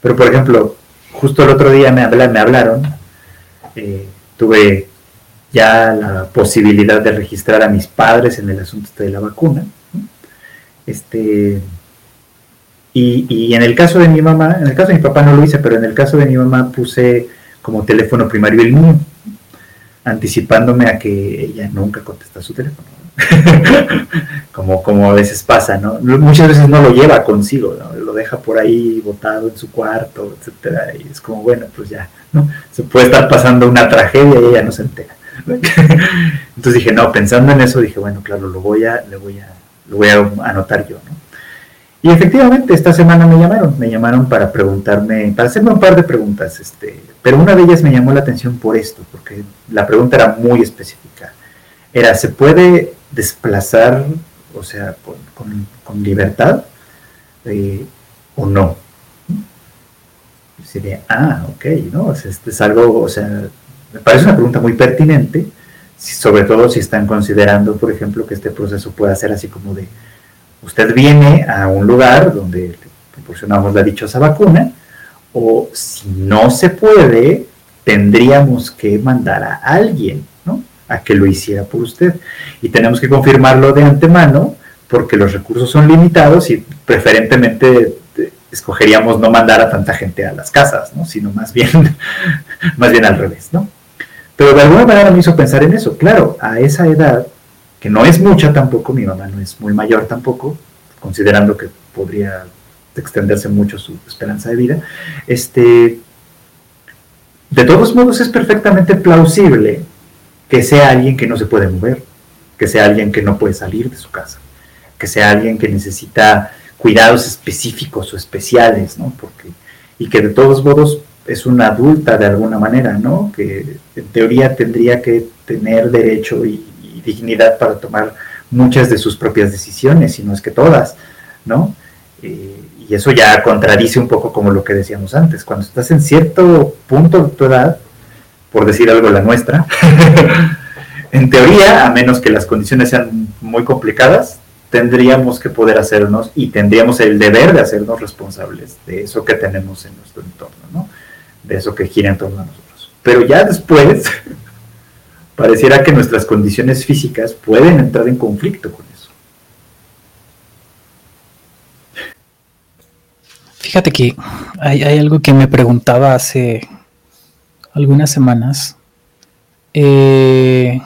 Pero, por ejemplo, justo el otro día me, me hablaron, eh, tuve ya la posibilidad de registrar a mis padres en el asunto de la vacuna, este, y, y, en el caso de mi mamá, en el caso de mi papá no lo hice, pero en el caso de mi mamá puse como teléfono primario el mío anticipándome a que ella nunca contesta su teléfono. [laughs] como, como a veces pasa, ¿no? Muchas veces no lo lleva consigo, lo deja por ahí botado en su cuarto, etcétera, y es como, bueno, pues ya, ¿no? Se puede estar pasando una tragedia y ella no se entera. [laughs] Entonces dije, no, pensando en eso, dije, bueno, claro, lo voy a, le voy a, lo voy a anotar yo, ¿no? Y efectivamente, esta semana me llamaron, me llamaron para preguntarme, para hacerme un par de preguntas, este, pero una de ellas me llamó la atención por esto, porque la pregunta era muy específica. Era, ¿se puede desplazar, o sea, con, libertad eh, o no? sería, ah, ok, ¿no? este es algo, o sea, me parece una pregunta muy pertinente, sobre todo si están considerando, por ejemplo, que este proceso pueda ser así como de usted viene a un lugar donde proporcionamos la dichosa vacuna, o si no se puede, tendríamos que mandar a alguien, ¿no? A que lo hiciera por usted. Y tenemos que confirmarlo de antemano porque los recursos son limitados y preferentemente eh, escogeríamos no mandar a tanta gente a las casas, ¿no? Sino más bien, [laughs] más bien al revés, ¿no? Pero de alguna manera me hizo pensar en eso. Claro, a esa edad que no es mucha tampoco, mi mamá no es muy mayor tampoco, considerando que podría extenderse mucho su esperanza de vida, este, de todos modos es perfectamente plausible que sea alguien que no se puede mover, que sea alguien que no puede salir de su casa, que sea alguien que necesita cuidados específicos o especiales, ¿no? Porque, y que de todos modos es una adulta de alguna manera, ¿no? Que en teoría tendría que tener derecho y dignidad para tomar muchas de sus propias decisiones, si no es que todas, ¿no? Eh, y eso ya contradice un poco como lo que decíamos antes, cuando estás en cierto punto de tu edad, por decir algo la nuestra, [laughs] en teoría, a menos que las condiciones sean muy complicadas, tendríamos que poder hacernos y tendríamos el deber de hacernos responsables de eso que tenemos en nuestro entorno, ¿no? De eso que gira en torno a nosotros. Pero ya después, [laughs] pareciera que nuestras condiciones físicas pueden entrar en conflicto con eso. Fíjate que hay, algo que me preguntaba hace algunas semanas. Eh,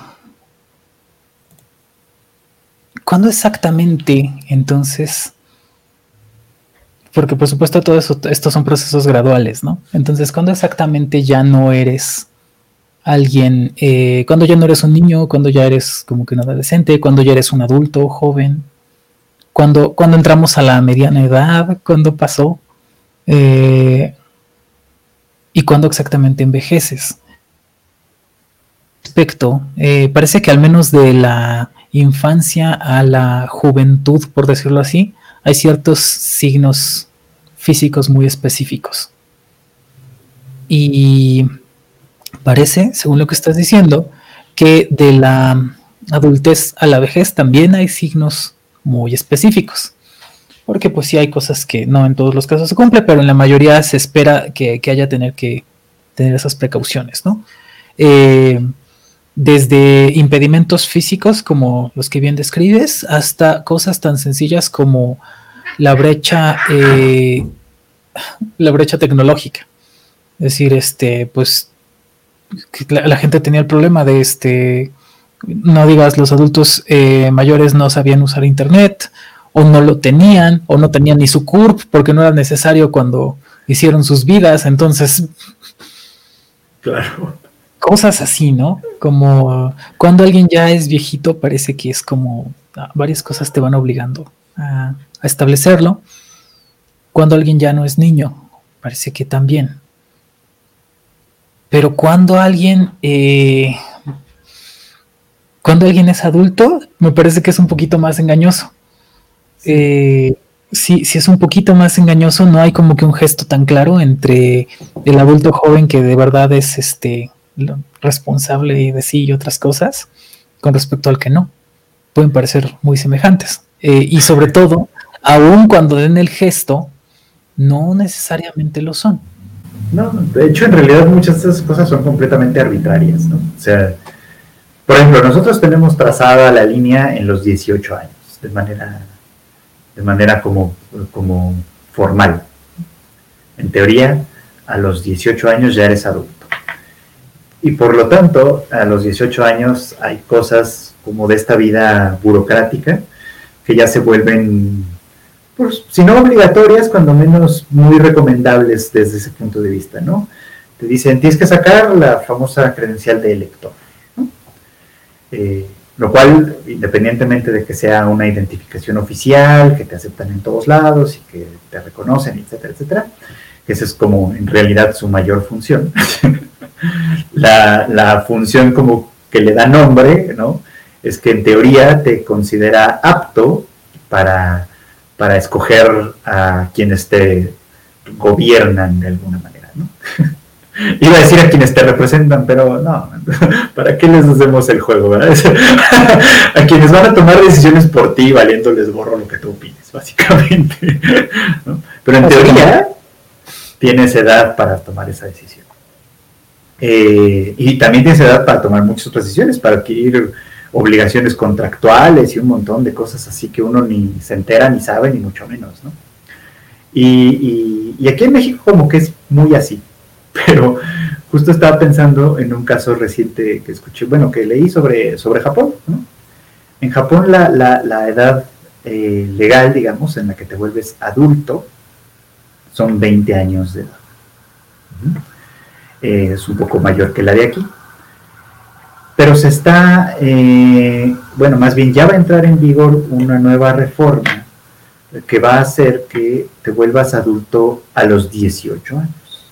¿Cuándo exactamente entonces? Porque por supuesto todo eso, estos son procesos graduales, ¿no? Entonces, ¿cuándo exactamente ya no eres alguien, eh, cuando ya no eres un niño, cuando ya eres como que un adolescente, cuando ya eres un adulto, joven, cuando, cuando entramos a la mediana edad, cuando pasó. Eh, y cuándo exactamente envejeces. Respecto, eh, parece que al menos de la infancia a la juventud, por decirlo así, hay ciertos signos físicos muy específicos. Y parece, según lo que estás diciendo, que de la adultez a la vejez también hay signos muy específicos. Porque pues sí hay cosas que no en todos los casos se cumple, pero en la mayoría se espera que, haya tener que tener esas precauciones, ¿no? Eh, desde impedimentos físicos como los que bien describes, hasta cosas tan sencillas como la brecha, eh, la brecha tecnológica. Es decir, este, pues la, gente tenía el problema de este, no digas, los adultos eh, mayores no sabían usar internet, o no lo tenían, o no tenían ni su CURP, porque no era necesario cuando hicieron sus vidas, entonces... [laughs] Claro. Cosas así, ¿no? Como cuando alguien ya es viejito, parece que es como ah, varias cosas te van obligando a, establecerlo. Cuando alguien ya no es niño, parece que también. Pero cuando alguien, eh, cuando alguien es adulto, me parece que es un poquito más engañoso. Eh, si, es un poquito más engañoso, no hay como que un gesto tan claro entre el adulto joven que de verdad es este responsable de sí y otras cosas, con respecto al que no. Pueden parecer muy semejantes. Eh, y sobre todo, aun cuando den el gesto, no necesariamente lo son. No, de hecho, en realidad muchas de esas cosas son completamente arbitrarias, ¿no? O sea, por ejemplo, nosotros tenemos trazada la línea en los 18 años, de manera, de manera como, como formal. En teoría, a los 18 años ya eres adulto. Y por lo tanto, a los 18 años hay cosas como de esta vida burocrática que ya se vuelven pues, si no obligatorias, cuando menos muy recomendables desde ese punto de vista, ¿no? Te dicen, tienes que sacar la famosa credencial de elector, ¿no? Eh, lo cual, independientemente de que sea una identificación oficial, que te aceptan en todos lados y que te reconocen, etcétera, etcétera, que esa es como en realidad su mayor función. [laughs] la, la función como que le da nombre, ¿no? Es que en teoría te considera apto para para escoger a quienes te gobiernan de alguna manera, ¿no? [laughs] Iba a decir a quienes te representan, pero no, [laughs] ¿para qué les hacemos el juego, verdad? [laughs] a quienes van a tomar decisiones por ti, valiéndoles gorro lo que tú opines, básicamente. Pero en teoría, tienes edad para tomar esa decisión. Eh, y también tienes edad para tomar muchas otras decisiones, para adquirir obligaciones contractuales y un montón de cosas así que uno ni se entera ni sabe, ni mucho menos, ¿no? Y, aquí en México como que es muy así, [laughs] pero justo estaba pensando en un caso reciente que escuché, bueno, que leí sobre, sobre Japón, ¿no? En Japón la, la, edad eh, legal, digamos, en la que te vuelves adulto, son 20 años de edad. Es un poco mayor que la de aquí pero se está, eh, bueno, más bien ya va a entrar en vigor una nueva reforma que va a hacer que te vuelvas adulto a los 18 años.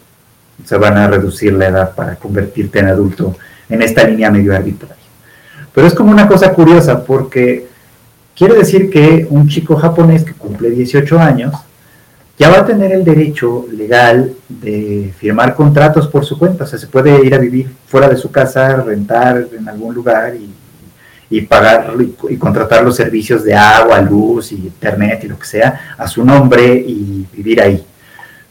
Se van a reducir la edad para convertirte en adulto en esta línea medio arbitraria. Pero es como una cosa curiosa porque quiere decir que un chico japonés que cumple 18 años ya va a tener el derecho legal de firmar contratos por su cuenta. O sea, se puede ir a vivir fuera de su casa, rentar en algún lugar y, pagar y, contratar los servicios de agua, luz y internet y lo que sea a su nombre y vivir ahí.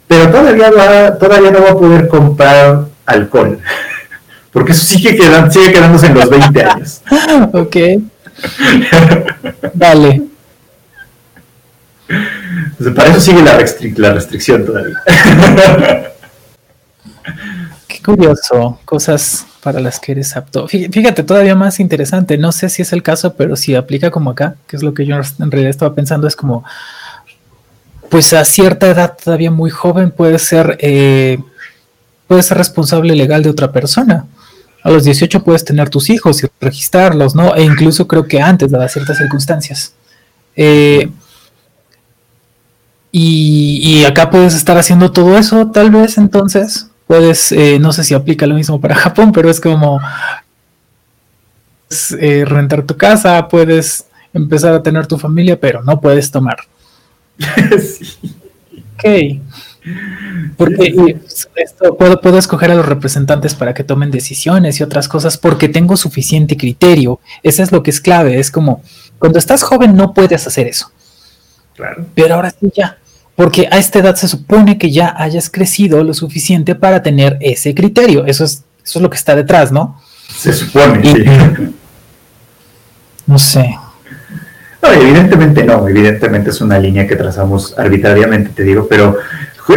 Pero todavía, va, todavía no va a poder comprar alcohol, [laughs] porque eso sigue, quedando, sigue quedándose en los 20 años. [laughs] ok. Vale [laughs] para eso sigue la, restricción todavía. [laughs] Qué curioso, cosas para las que eres apto. Fíjate, todavía más interesante, no sé si es el caso, pero si aplica como acá, que es lo que yo en realidad estaba pensando, es como, pues a cierta edad todavía muy joven puede ser, eh, ser responsable legal de otra persona. A los 18 puedes tener tus hijos y registrarlos, ¿no? E incluso creo que antes, dadas ciertas circunstancias. Eh, y, acá puedes estar haciendo todo eso, tal vez entonces, puedes, eh, no sé si aplica lo mismo para [laughs] Japón, pero es como eh, rentar tu casa, puedes empezar a tener tu familia, pero no puedes tomar. sí. [laughs] Ok. Porque esto, puedo, puedo escoger a los representantes para que tomen decisiones y otras cosas porque tengo suficiente criterio. Eso es lo que es clave. Es como, cuando estás joven no puedes hacer eso. Claro. Pero ahora sí ya. Porque a esta edad se supone que ya hayas crecido lo suficiente para tener ese criterio. Eso es, eso es lo que está detrás, ¿no? Se supone, sí. No sé. No, evidentemente no, evidentemente es una línea que trazamos arbitrariamente, te digo, pero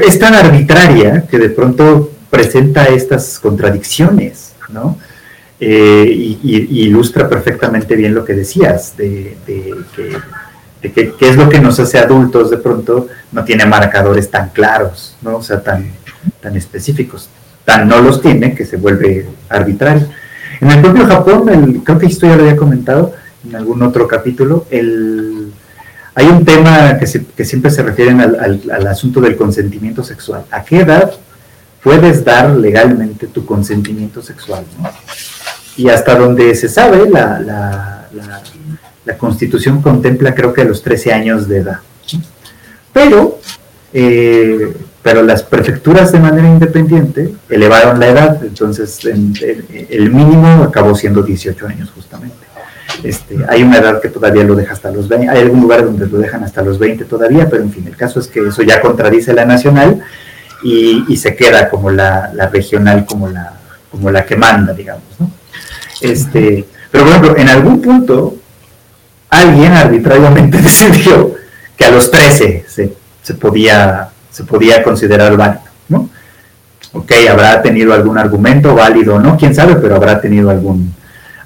es tan arbitraria que de pronto presenta estas contradicciones, ¿no? Eh, y, ilustra perfectamente bien lo que decías, de, que, qué es lo que nos hace adultos de pronto, no tiene marcadores tan claros, ¿no? O sea, tan, tan específicos. Tan no los tiene que se vuelve arbitrario. En el propio Japón, creo que esto ya lo había comentado en algún otro capítulo, el, hay un tema que, siempre se refiere al, asunto del consentimiento sexual. ¿A qué edad puedes dar legalmente tu consentimiento sexual? Y hasta donde se sabe, la, Constitución contempla creo que a los 13 años de edad. Pero, eh, pero las prefecturas de manera independiente elevaron la edad, entonces el mínimo acabó siendo 18 años justamente. Este, hay una edad que todavía lo deja hasta los 20, hay algún lugar donde lo dejan hasta los 20 todavía, pero en fin, el caso es que eso ya contradice la nacional y, se queda como la, regional, como la, como la que manda, digamos. Este, pero bueno, en algún punto alguien arbitrariamente [laughs] decidió que a los 13 se, podía, se podía considerar válido, ¿no? Ok, habrá tenido algún argumento válido o no, quién sabe, pero habrá tenido algún,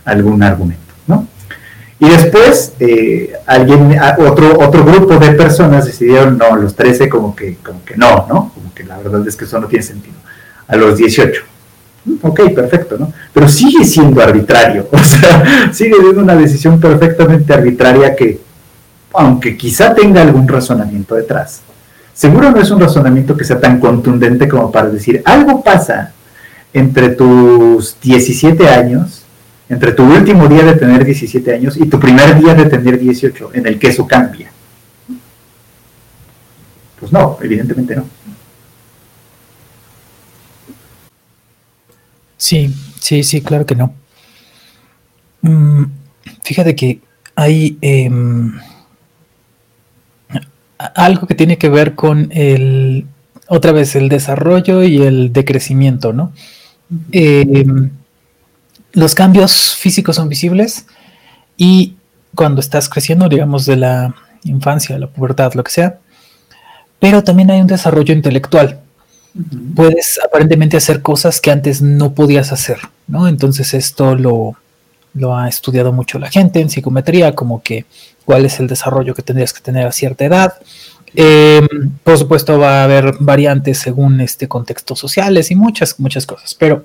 algún argumento. Y después eh, alguien, otro, otro grupo de personas decidieron, no, los 13 como que, como que no, ¿no? Como que la verdad es que eso no tiene sentido. A los 18. Ok, perfecto, ¿no? Pero sigue siendo arbitrario, [laughs] o sea, sigue siendo una decisión perfectamente arbitraria que, aunque quizá tenga algún razonamiento detrás, seguro no es un razonamiento que sea tan contundente como para decir, algo pasa entre tus 17 años entre tu último día de tener 17 años y tu primer día de tener 18, en el que eso cambia. Pues no, evidentemente no. Sí, sí, sí, claro que no. Mm, fíjate que hay em, algo que tiene que ver con el, otra vez, el desarrollo y el decrecimiento, ¿no? Eh, los cambios físicos son visibles y cuando estás creciendo, digamos, de la infancia, la pubertad, lo que sea, pero también hay un desarrollo intelectual. Puedes aparentemente hacer cosas que antes no podías hacer, ¿no? Entonces esto lo, lo ha estudiado mucho la gente en psicometría, como que cuál es el desarrollo que tendrías que tener a cierta edad. Em, por supuesto va a haber variantes según este contextos sociales y muchas, muchas cosas, pero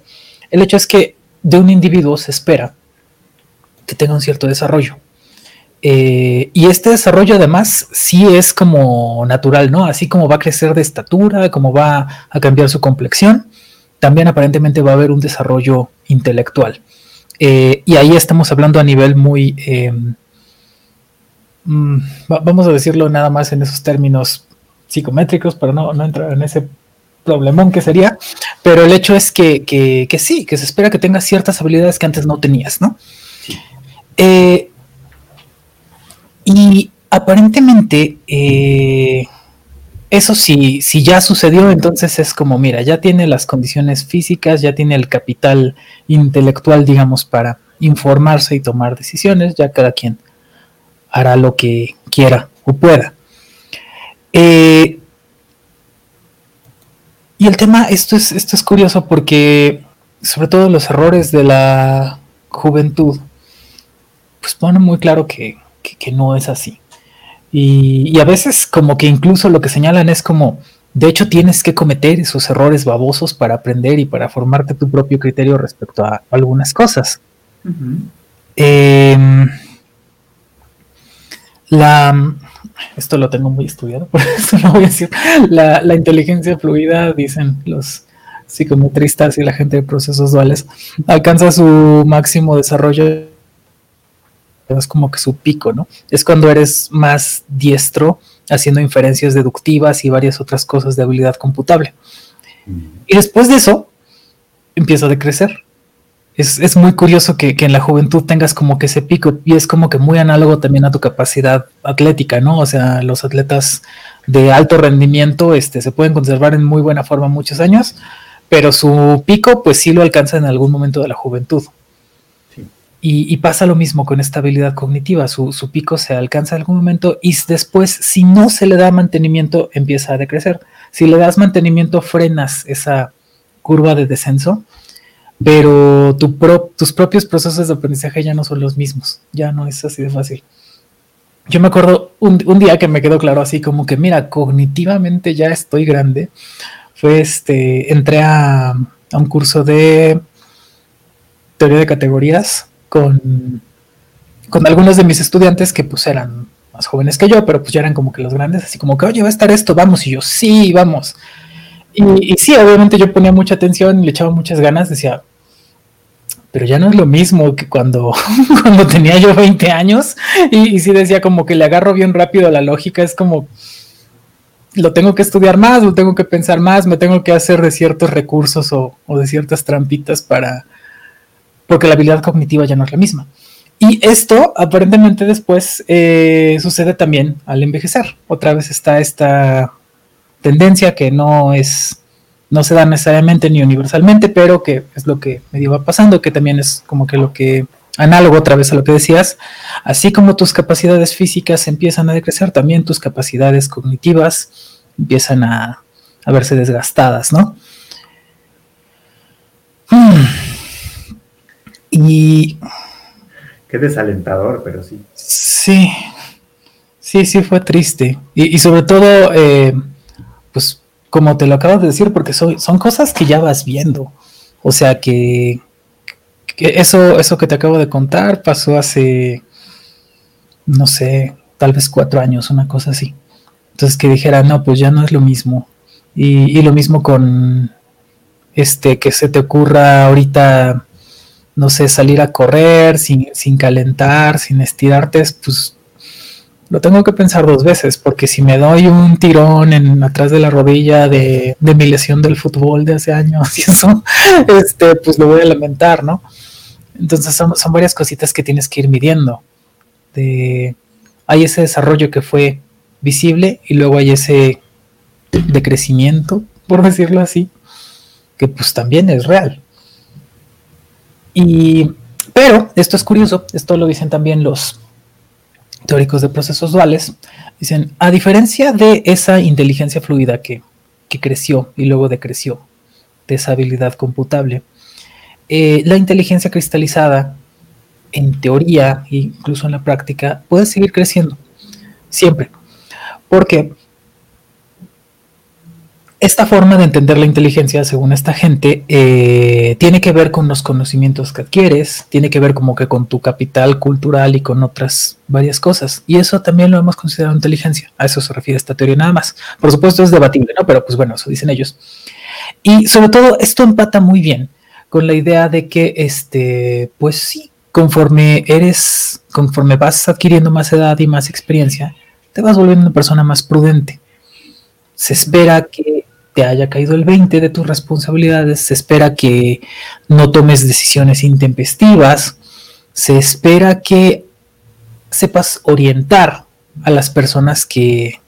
el hecho es que de un individuo se espera que tenga un cierto desarrollo. Eh, y este desarrollo además sí es como natural, ¿no? Así como va a crecer de estatura, como va a cambiar su complexión, también aparentemente va a haber un desarrollo intelectual. Eh, y ahí estamos hablando a nivel muy, em, mm, vamos a decirlo nada más en esos términos psicométricos, para no, no entrar en ese problemón que sería, pero el hecho es que, que, sí, que se espera que tengas ciertas habilidades que antes no tenías, ¿no? Eh, y aparentemente, eh, eso sí, si ya sucedió, entonces es como, mira, ya tiene las condiciones físicas, ya tiene el capital intelectual, digamos, para informarse y tomar decisiones, ya cada quien hará lo que quiera o pueda. Eh, y el tema, esto es, esto es curioso porque sobre todo los errores de la juventud, pues pone muy claro que, no es así. Y, a veces como que incluso lo que señalan es como, de hecho tienes que cometer esos errores babosos para aprender y para formarte tu propio criterio respecto a algunas cosas. Em, la, esto lo tengo muy estudiado, [laughs] por eso no voy a decir, la, inteligencia fluida, dicen los psicometristas y la gente de procesos duales, alcanza su máximo desarrollo, es como que su pico, ¿no? Es cuando eres más diestro haciendo inferencias deductivas y varias otras cosas de habilidad computable. Mm. Y después de eso, empieza a decrecer. Es, muy curioso que, en la juventud tengas como que ese pico y es como que muy análogo también a tu capacidad atlética, ¿no? O sea, los atletas de alto rendimiento este, se pueden conservar en muy buena forma muchos años, pero su pico pues sí lo alcanza en algún momento de la juventud. Y, pasa lo mismo con esta habilidad cognitiva, su, pico se alcanza en algún momento y después si no se le da mantenimiento empieza a decrecer. Si le das mantenimiento frenas esa curva de descenso, pero tu tus propios procesos de aprendizaje ya no son los mismos, ya no es así de fácil. Yo me acuerdo un, día que me quedó claro así como que, mira, cognitivamente ya estoy grande, fue este, entré a un curso de teoría de categorías con, con algunos de mis estudiantes que pues eran más jóvenes que yo, pero pues ya eran como que los grandes, así como que, oye, va a estar esto, vamos, y yo, sí, vamos. Y, sí, obviamente yo ponía mucha atención, le echaba muchas ganas, decía, pero ya no es lo mismo que cuando, [laughs] cuando tenía yo 20 años y, y sí decía como que le agarro bien rápido la lógica, es como, lo tengo que estudiar más, lo tengo que pensar más, me tengo que hacer de ciertos recursos o, de ciertas trampitas para, porque la habilidad cognitiva ya no es la misma. Y esto aparentemente después eh, sucede también al envejecer. Otra vez está esta tendencia que no es no se da necesariamente ni universalmente, pero que es lo que me iba pasando, que también es como que lo que análogo otra vez a lo que decías, así como tus capacidades físicas empiezan a decrecer, también tus capacidades cognitivas empiezan a, verse desgastadas, ¿no? Hmm. Y... Qué desalentador, pero sí. Sí, sí, sí fue triste. Y, sobre todo, eh, pues como te lo acabo de decir, porque son cosas que ya vas viendo. O sea que, eso, eso que te acabo de contar pasó hace, no sé, tal vez cuatro años, una cosa así. Entonces que dijera, no, pues ya no es lo mismo. Y, y lo mismo con este, que se te ocurra ahorita, no sé, salir a correr sin, sin calentar, sin estirarte, pues lo tengo que pensar dos veces, porque si me doy un tirón en atrás de la rodilla de, mi lesión del fútbol de hace años y eso, [laughs] este, pues lo voy a lamentar, ¿no? Entonces son, varias cositas que tienes que ir midiendo. De, hay ese desarrollo que fue visible y luego hay ese decrecimiento, por decirlo así, que pues también es real. Y, pero esto es curioso, esto lo dicen también los teóricos de procesos duales, dicen, a diferencia de esa inteligencia fluida que, creció y luego decreció, de esa habilidad computable, eh, la inteligencia cristalizada, en teoría e incluso en la práctica, puede seguir creciendo, siempre. Porque esta forma de entender la inteligencia, según esta gente, eh, tiene que ver con los conocimientos que adquieres, tiene que ver como que con tu capital cultural y con otras varias cosas. Y eso también lo hemos considerado inteligencia. A eso se refiere esta teoría nada más. Por supuesto es debatible, ¿no? Pero pues bueno, eso dicen ellos. Y sobre todo esto empata muy bien con la idea de que, este, pues sí, conforme eres, conforme vas adquiriendo más edad y más experiencia, te vas volviendo una persona más prudente. Se espera que te haya caído el 20 de tus responsabilidades, se espera que no tomes decisiones intempestivas, se espera que sepas orientar a las personas que,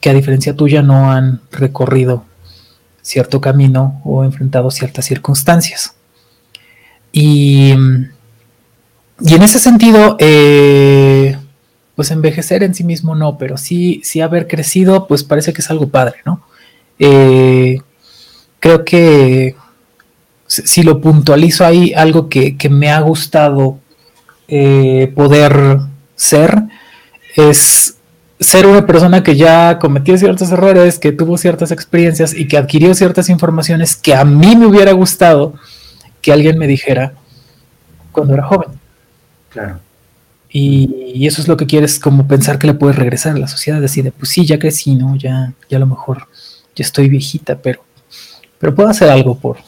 que a diferencia tuya no han recorrido cierto camino o enfrentado ciertas circunstancias. Y, y en ese sentido, eh, pues envejecer en sí mismo no, pero sí, sí haber crecido, pues parece que es algo padre, ¿no? Eh, creo que si lo puntualizo ahí, algo que, me ha gustado eh, poder ser es ser una persona que ya cometió ciertos errores, que tuvo ciertas experiencias y que adquirió ciertas informaciones que a mí me hubiera gustado que alguien me dijera cuando era joven. Claro. Y, eso es lo que quieres, como pensar que le puedes regresar a la sociedad, decir, pues sí, ya crecí, ¿no? Ya, ya a lo mejor yo estoy viejita, pero, pero puedo hacer algo por,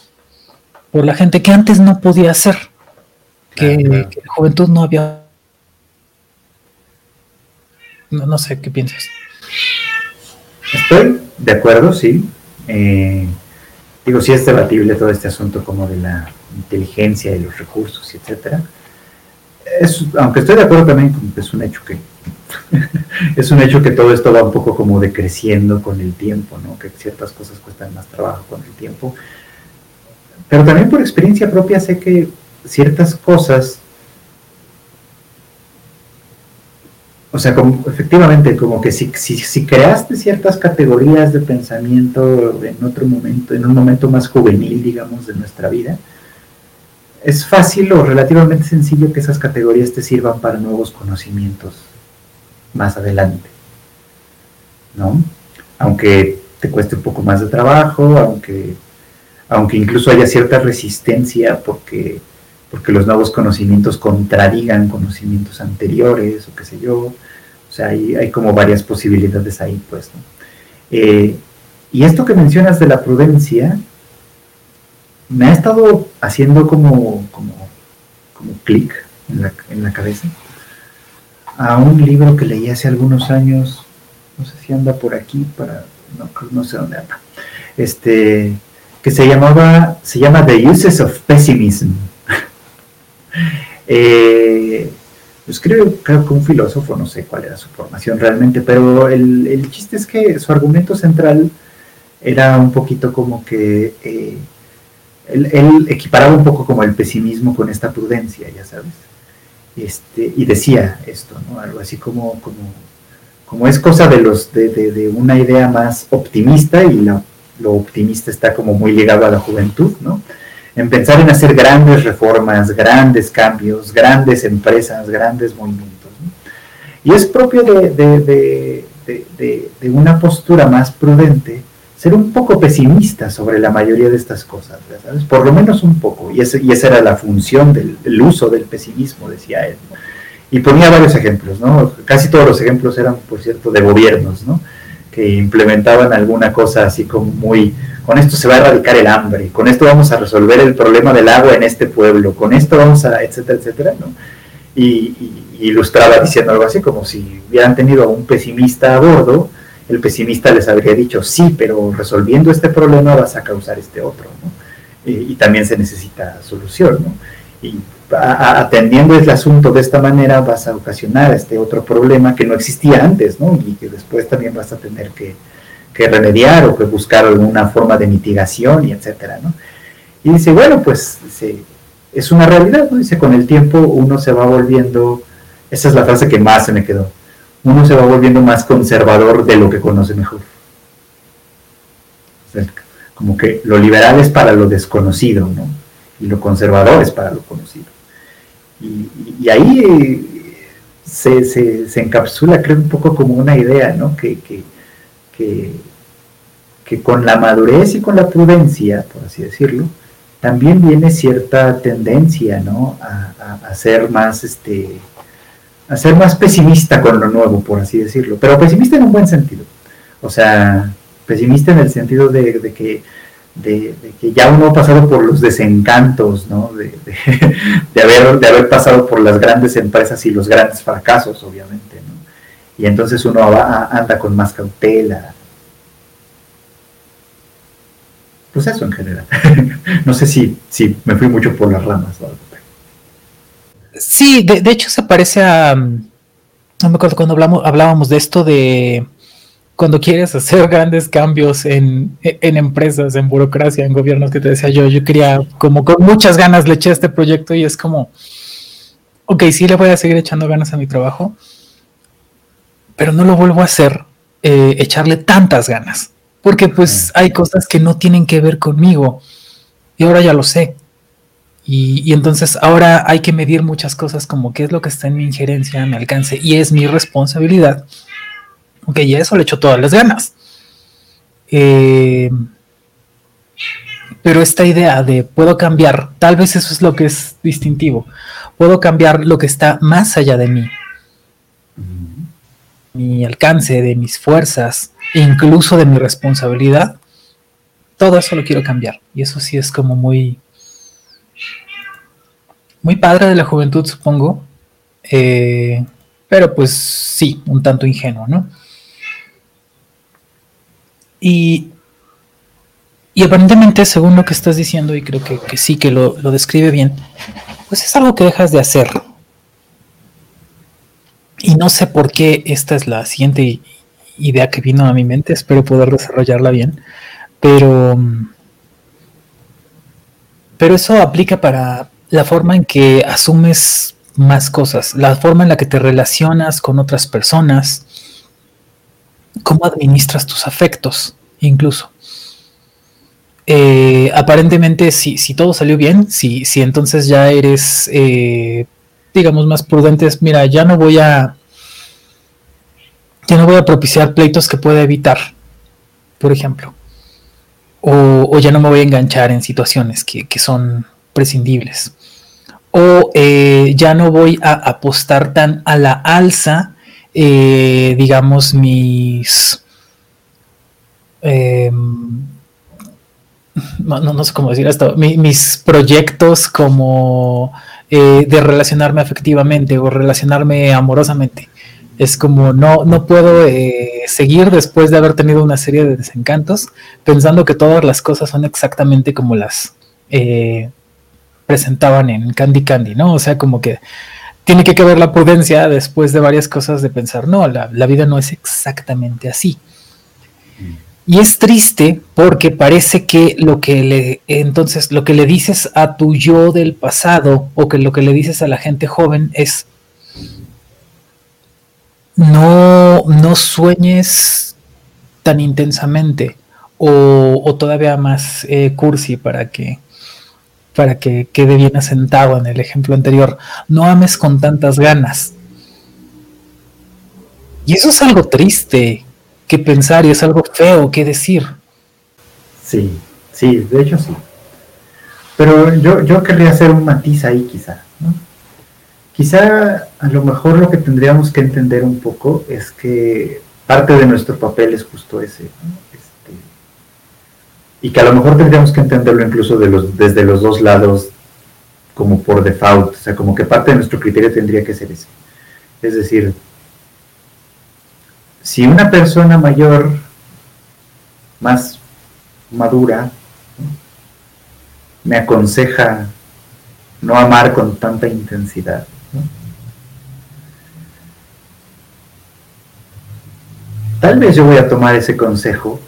por la gente que antes no podía hacer, que, la juventud no había... No, sé, ¿qué piensas? Estoy de acuerdo, sí. Eh, digo, sí es debatible todo este asunto como de la inteligencia y los recursos, etcétera. Es, aunque estoy de acuerdo también, es un hecho que [laughs] es un hecho que todo esto va un poco como decreciendo con el tiempo, ¿no? Que ciertas cosas cuestan más trabajo con el tiempo. Pero también por experiencia propia sé que ciertas cosas, o sea, efectivamente, como que si creaste ciertas categorías de pensamiento en otro momento, en un momento más juvenil, digamos, de nuestra vida, es fácil o relativamente sencillo que esas categorías te sirvan para nuevos conocimientos más adelante, ¿no? Aunque te cueste un poco más de trabajo, aunque, aunque incluso haya cierta resistencia porque, porque los nuevos conocimientos contradigan conocimientos anteriores o qué sé yo, o sea, hay, hay como varias posibilidades ahí, pues, ¿no? Eh, y esto que mencionas de la prudencia, me ha estado haciendo como, como, como clic en la, en la cabeza a un libro que leí hace algunos años, no sé si anda por aquí, para, no, no sé dónde anda, este, que se llamaba, se llama The Uses of Pessimism. [laughs] eh, pues creo, creo, que un filósofo, no sé cuál era su formación realmente, pero el, el chiste es que su argumento central era un poquito como que eh, él, él, equiparaba un poco como el pesimismo con esta prudencia, ya sabes. Este, y decía esto, ¿no? algo así como, como, como es cosa de, los, de, de, una idea más optimista y lo optimista está como muy ligado a la juventud, ¿no? en pensar en hacer grandes reformas, grandes cambios, grandes empresas, grandes movimientos. Y es propio de, de, una postura más prudente ser un poco pesimista sobre la mayoría de estas cosas, ¿sabes? Por lo menos un poco. Y, y esa era la función del, uso del pesimismo, decía él. Y ponía varios ejemplos, ¿no? Casi todos los ejemplos eran, por cierto, de gobiernos, ¿no? Que implementaban alguna cosa así como muy, con esto se va a erradicar el hambre, con esto vamos a resolver el problema del agua en este pueblo, con esto vamos a, etcétera, etcétera, ¿no? Y, y ilustraba diciendo algo así como si hubieran tenido a un pesimista a bordo, el pesimista les habría dicho, sí, pero resolviendo este problema vas a causar este otro, ¿no? y, también se necesita solución, ¿no? Y atendiendo el asunto de esta manera vas a ocasionar este otro problema que no existía antes, ¿no? Y que después también vas a tener que, remediar o que buscar alguna forma de mitigación y etcétera, ¿no? Y dice, bueno, pues es una realidad, ¿no? Dice, con el tiempo uno se va volviendo, esa es la frase que más se me quedó, uno se va volviendo más conservador de lo que conoce mejor. como que lo liberal es para lo desconocido, ¿no? Y lo conservador es para lo conocido. Y, ahí se, se, encapsula, creo, un poco como una idea, ¿no? Que, que, que, con la madurez y con la prudencia, por así decirlo, también viene cierta tendencia, ¿no? A, a, a ser más, este, a ser más pesimista con lo nuevo, por así decirlo, pero pesimista en un buen sentido. O sea, pesimista en el sentido de, que, de, que ya uno ha pasado por los desencantos, ¿no? De, [laughs] de, haber, de haber pasado por las grandes empresas y los grandes fracasos, obviamente, ¿no? Y entonces uno anda con más cautela. Pues eso en general. [laughs] no sé si, si me fui mucho por las ramas o algo. Sí, de, hecho se parece a. No me acuerdo cuando hablamos, hablábamos de esto de cuando quieres hacer [laughs] grandes cambios en, empresas, en burocracia, en gobiernos, que te decía yo, yo quería, como con muchas ganas, le eché este proyecto y es como, ok, sí le voy a seguir echando ganas a mi trabajo, pero no lo vuelvo a hacer, eh, echarle tantas ganas, porque pues hay cosas que no tienen que ver conmigo y ahora ya lo sé. Y, entonces ahora hay que medir muchas cosas como qué es lo que está en mi injerencia, en mi alcance, y es mi responsabilidad. Ok, y eso le echo todas las ganas. Eh, pero esta idea de puedo cambiar, tal vez eso es lo que es distintivo, puedo cambiar lo que está más allá de mí, mi alcance, de mis fuerzas, e incluso de mi responsabilidad, todo eso lo quiero cambiar. Y eso sí es como muy, muy padre de la juventud, supongo. Eh, pero pues sí, un tanto ingenuo, ¿no? Y, y aparentemente, según lo que estás diciendo, y creo que, sí, que lo, lo, describe bien, pues es algo que dejas de hacer. Y no sé por qué esta es la siguiente idea que vino a mi mente, espero poder desarrollarla bien, pero, pero eso aplica para la forma en que asumes más cosas, la forma en la que te relacionas con otras personas, cómo administras tus afectos, incluso. Eh, aparentemente, si, si, todo salió bien, si, si entonces ya eres, eh, digamos, más prudentes, mira, ya no voy a, ya no voy a propiciar pleitos que pueda evitar, por ejemplo. O, ya no me voy a enganchar en situaciones que, son prescindibles o eh, ya no voy a apostar tan a la alza, eh, digamos, mis... Em, no, sé cómo decir esto, mis proyectos como eh, de relacionarme afectivamente o relacionarme amorosamente. Es como no, no puedo seguir después de haber tenido una serie de desencantos pensando que todas las cosas son exactamente como las presentaban en Candy Candy, ¿no? O sea, como que tiene que caber la prudencia después de varias cosas de pensar, no, la, vida no es exactamente así. Mm. Y es triste porque parece que lo que le entonces lo que le dices a tu yo del pasado o que lo que le dices a la gente joven es no, no sueñes tan intensamente o, todavía más eh, cursi para que para que quede bien asentado en el ejemplo anterior. No ames con tantas ganas. Y eso es algo triste que pensar y es algo feo que decir. Sí, sí, de hecho sí. Pero yo, yo querría hacer un matiz ahí quizá. Quizá a lo mejor lo que tendríamos que entender un poco es que parte de nuestro papel es justo ese. ¿no? y que a lo mejor tendríamos que entenderlo incluso desde los dos lados como por default, o sea, como que parte de nuestro criterio tendría que ser ese. Es decir, si una persona mayor, más madura, me aconseja no amar con tanta intensidad, tal vez yo voy a tomar ese consejo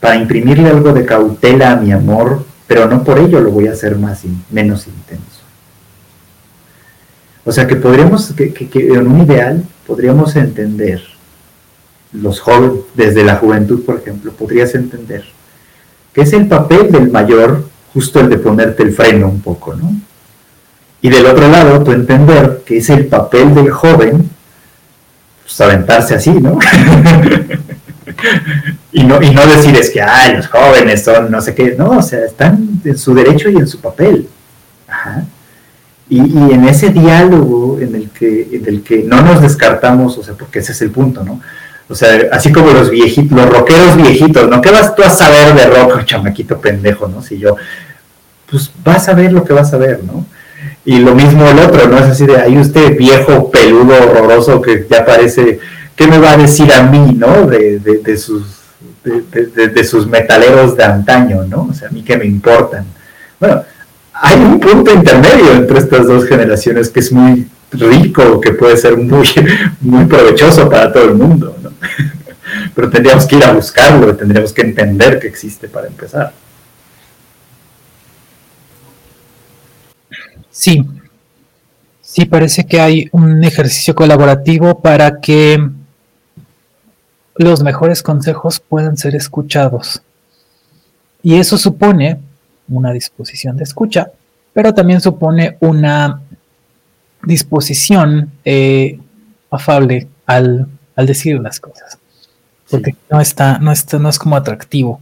para imprimirle algo de cautela a mi amor, pero no por ello lo voy a hacer más menos intenso. O sea que podríamos, que, en un ideal, podríamos entender, los jóvenes, desde la juventud, por ejemplo, podrías entender que es el papel del mayor justo el de ponerte el freno un poco, ¿no? Y del otro lado, tú entender que es el papel del joven, pues aventarse así, ¿no? [laughs] y, no, y no decir es que, ay, los jóvenes son no sé qué, no, o sea, están en su derecho y en su papel. Y, en ese diálogo en el, que, en el que no nos descartamos, o sea, porque ese es el punto, ¿no? O sea, así como los viejitos, los rockeros viejitos, ¿no? ¿Qué vas tú a saber de rock, [laughs] chamaquito pendejo, ¿no? Si yo, pues vas a ver lo que vas a ver, ¿no? Y lo mismo el otro, ¿no? Es así de, ahí usted viejo, peludo, horroroso, que ya parece ¿qué me va a decir a mí, ¿no? De, sus, de, sus metaleros de antaño, ¿no? O sea, a mí que me importan. Bueno, hay un punto intermedio entre estas dos generaciones que es muy rico, que puede ser muy, muy provechoso para todo el mundo, ¿no? [laughs] Pero tendríamos que ir a buscarlo, tendríamos que entender que existe para empezar. Sí, sí, parece que hay un ejercicio colaborativo para que los mejores consejos pueden ser escuchados. Y eso supone una disposición de escucha, pero también supone una disposición eh, afable al, decir las cosas. Porque no está, no está, no es como atractivo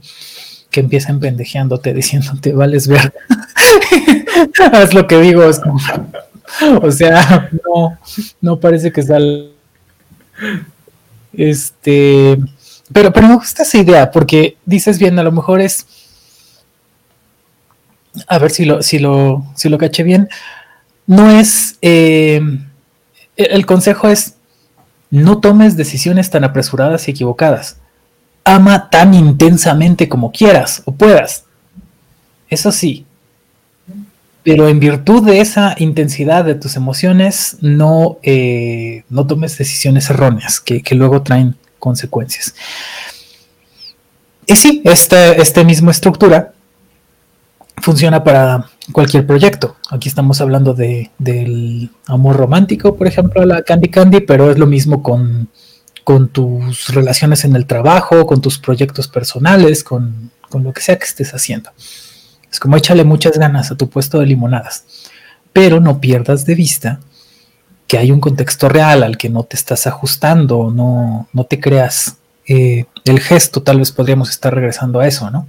que empiecen pendejeándote, [laughs] diciéndote vales ver. [laughs] Haz lo que digo, es o sea, no, no parece que sea este, pero, pero me gusta esa idea, porque dices bien, a lo mejor es. A ver si lo, si lo, si lo caché bien. No es. Eh, el consejo es. No tomes decisiones tan apresuradas y equivocadas. Ama tan intensamente como quieras o puedas. Eso sí, pero en virtud de esa intensidad de tus emociones, no, eh, no tomes decisiones erróneas que, luego traen consecuencias. Y sí, esta, esta misma estructura funciona para cualquier proyecto. Aquí estamos hablando de, del amor romántico, por ejemplo, la Candy Candy, pero es lo mismo con, con tus relaciones en el trabajo, con tus proyectos personales, con, con lo que sea que estés haciendo. Es como échale muchas ganas a tu puesto de limonadas, pero no pierdas de vista que hay un contexto real al que no te estás ajustando, no, no te creas eh, el gesto, tal vez podríamos estar regresando a eso, ¿no?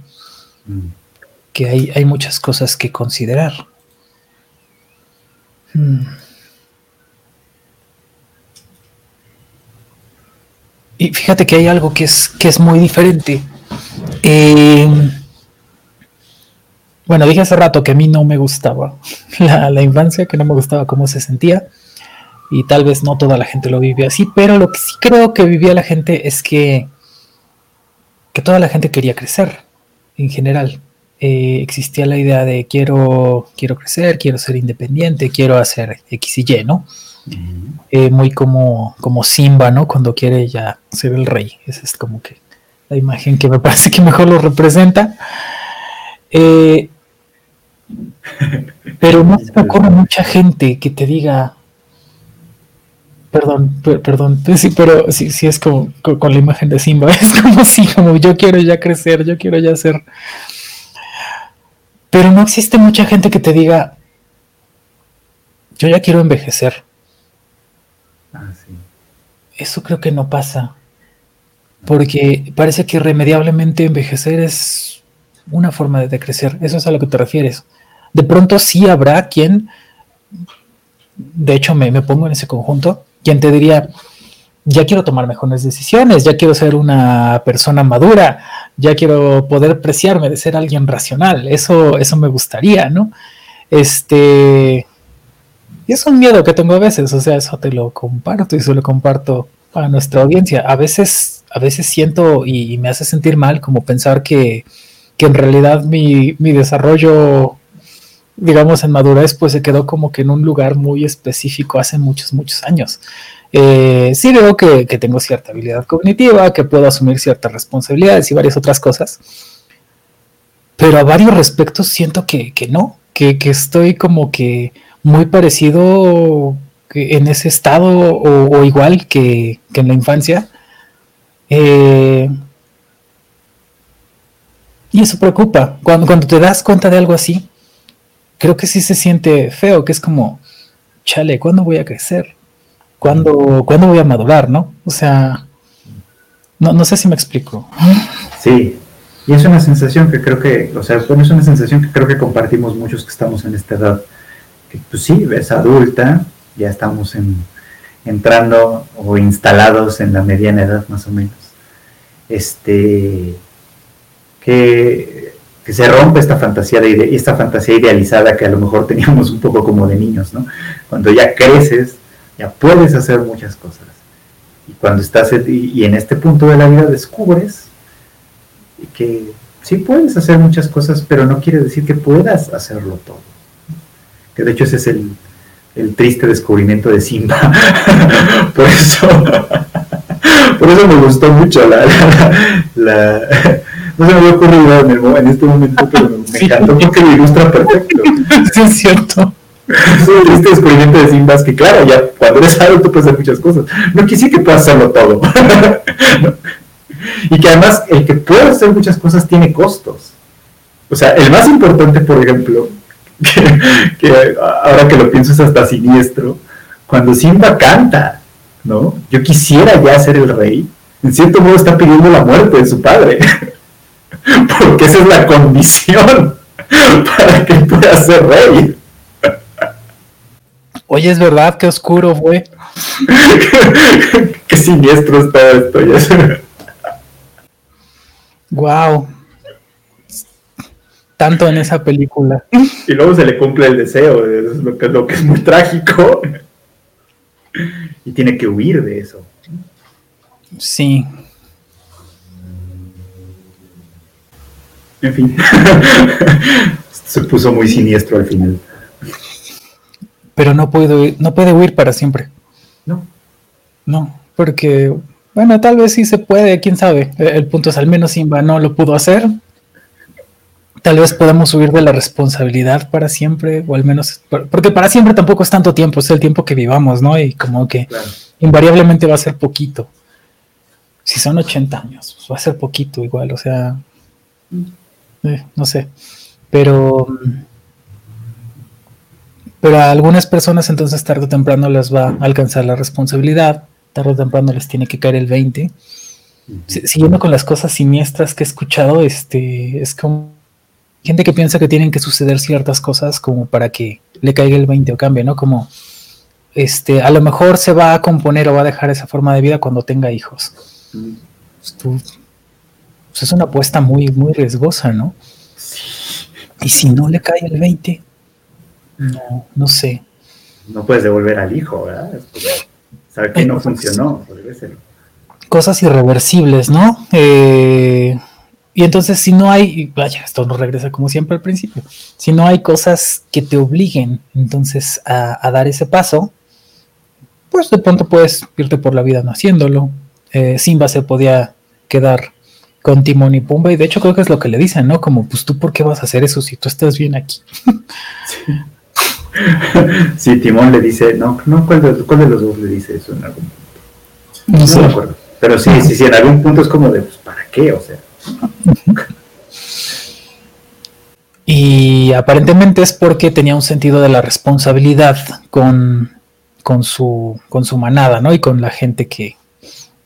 Mm. Que hay, hay, muchas cosas que considerar. Hmm. Y fíjate que hay algo que es, que es muy diferente. Eh, bueno, dije hace rato que a mí no me gustaba [laughs] la, infancia, que no me gustaba cómo se sentía. Y tal vez no toda la gente lo vive así, pero lo que sí creo que vivía la gente es que, que toda la gente quería crecer en general. Eh, existía la idea de quiero, quiero crecer, quiero ser independiente, quiero hacer X y Y, ¿no? Eh, muy como, como Simba, ¿no? Cuando quiere ya ser el rey. Esa es como que la imagen que me [laughs] parece que mejor lo representa. Eh, pero no se me ocurre mucha gente que te diga, perdón, perdón, [laughs] sí, pero sí, sí es como con, la imagen de Simba, [laughs] es como si, como yo quiero ya crecer, yo quiero ya ser. Pero no existe mucha gente que te diga, yo ya quiero envejecer. Ah, Eso creo que no pasa. Porque parece que irremediablemente envejecer es una forma de decrecer. Eso es a lo que te refieres de pronto sí habrá quien, de hecho me, pongo en ese conjunto, quien te diría, ya quiero tomar mejores decisiones, ya quiero ser una persona madura, ya quiero poder preciarme de ser alguien racional, eso, eso me gustaría, ¿no? Este, y es un miedo que tengo a veces, o sea, eso te lo comparto y se lo comparto a nuestra audiencia. A veces, a veces siento y, me hace sentir mal como pensar que, que en realidad mi, mi desarrollo digamos, en madurez, pues se quedó como que en un lugar muy específico hace muchos, muchos años. Eh, sí veo que, tengo cierta habilidad cognitiva, que puedo asumir ciertas responsabilidades y varias otras cosas, pero a varios respectos siento que, no, que, estoy como que muy parecido en ese estado o, igual que, en la infancia. Eh, y eso preocupa. Cuando, cuando te das cuenta de algo así, creo que sí se siente feo, que es como, chale, ¿cuándo voy a crecer? ¿Cuándo, ¿cuándo voy a madurar, no? O sea, no, no sé si me explico. Sí, y es una sensación que creo que, o sea, es una sensación que creo que compartimos muchos que estamos en esta edad. Que pues sí, ves adulta, ya estamos en, entrando o instalados en la mediana edad más o menos. Este, que que se rompe esta fantasía, de, esta fantasía idealizada que a lo mejor teníamos un poco como de niños, ¿no? Cuando ya creces, ya puedes hacer muchas cosas. Y cuando estás y, en este punto de la vida descubres que sí puedes hacer muchas cosas, pero no quiere decir que puedas hacerlo todo. Que de hecho ese es el, triste descubrimiento de Simba. [laughs] por eso, [laughs] por eso me gustó mucho la, la no se me había ocurrido en, el, en este momento, pero me, encantó porque lo ilustra perfecto. [laughs] Sí, es cierto. este descubrimiento de Simbas que claro, ya cuando eres adulto puedes hacer muchas cosas. No quisiera que puedas hacerlo todo. [laughs] Y que además el que pueda hacer muchas cosas tiene costos. O sea, el más importante, por ejemplo, [laughs] que, ahora que lo pienso es hasta siniestro, cuando Simba canta, ¿no? Yo quisiera ya ser el rey, en cierto modo está pidiendo la muerte de su padre. [laughs] porque esa es la condición [laughs] para que pueda ser rey. Oye, es verdad, qué oscuro fue. [laughs] qué siniestro está esto. Wow. Tanto en esa película. Y luego se le cumple el deseo, es lo que, lo que es muy trágico. Y tiene que huir de eso. Sí. En fin. [laughs] se puso muy siniestro al final. Pero no puede, no puede huir para siempre. No. No, porque, bueno, tal vez sí se puede, quién sabe. El punto es, al menos Simba no lo pudo hacer. Tal vez podamos huir de la responsabilidad para siempre, o al menos, porque para siempre tampoco es tanto tiempo, es el tiempo que vivamos, ¿no? Y como que invariablemente va a ser poquito. Si son 80 años, pues va a ser poquito igual, o sea, eh, no sé. Pero, pero a algunas personas entonces tarde o temprano les va a alcanzar la responsabilidad, tarde o temprano les tiene que caer el 20. Siguiendo con las cosas siniestras que he escuchado, este, es como gente que piensa que tienen que suceder ciertas cosas como para que le caiga el 20 o cambie, ¿no? Como, este, a lo mejor se va a componer o va a dejar esa forma de vida cuando tenga hijos. Pues pues es una apuesta muy, muy riesgosa, ¿no? Y si no le cae el 20, no, no sé. No puedes devolver al hijo, ¿verdad? Saber que no funcionó, Cosas irreversibles, ¿no? Eh, y entonces si no hay, vaya, esto nos regresa como siempre al principio, si no hay cosas que te obliguen entonces a, dar ese paso, pues de pronto puedes irte por la vida no haciéndolo. Eh, Simba se podía quedar con Timón y Pumba y de hecho creo que es lo que le dicen, ¿no? Como, pues tú por qué vas a hacer eso si tú estás bien aquí. [laughs] sí. Timón le dice, no, no, ¿cuál de, los dos le dice eso en algún punto? No, sé. me acuerdo. Pero sí, sí, sí, en algún punto es como de, pues, ¿para qué? O sea. [laughs] Y aparentemente es porque tenía un sentido de la responsabilidad con, con, su, con su manada, ¿no? Y con la gente que,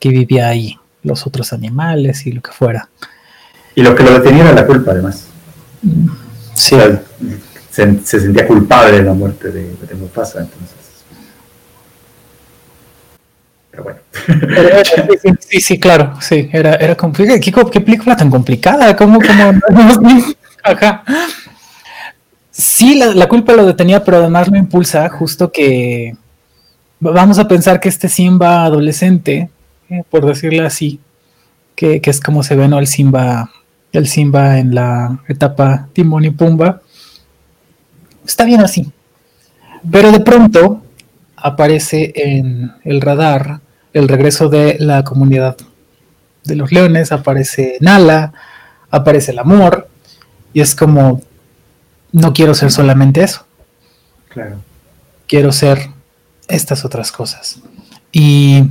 vivía ahí, los otros animales y lo que fuera. Y lo que lo detenía era la culpa, además. Sí. se, sentía culpable de la muerte de, de Mufasa, entonces. Sí, sí, claro, sí, era, era complicado. ¿Qué, película tan complicada? ¿Cómo, cómo? [laughs] Ajá. Sí, la, culpa lo detenía, pero además lo impulsa justo que vamos a pensar que este Simba adolescente, eh, por decirlo así, que, es como se ve, ¿no? El Simba, el Simba en la etapa Timón y Pumba, está bien así. Pero de pronto aparece en el radar el regreso de la comunidad de los leones, aparece Nala, aparece el amor, y es como, no quiero ser solamente eso. Claro. Quiero ser estas otras cosas. Y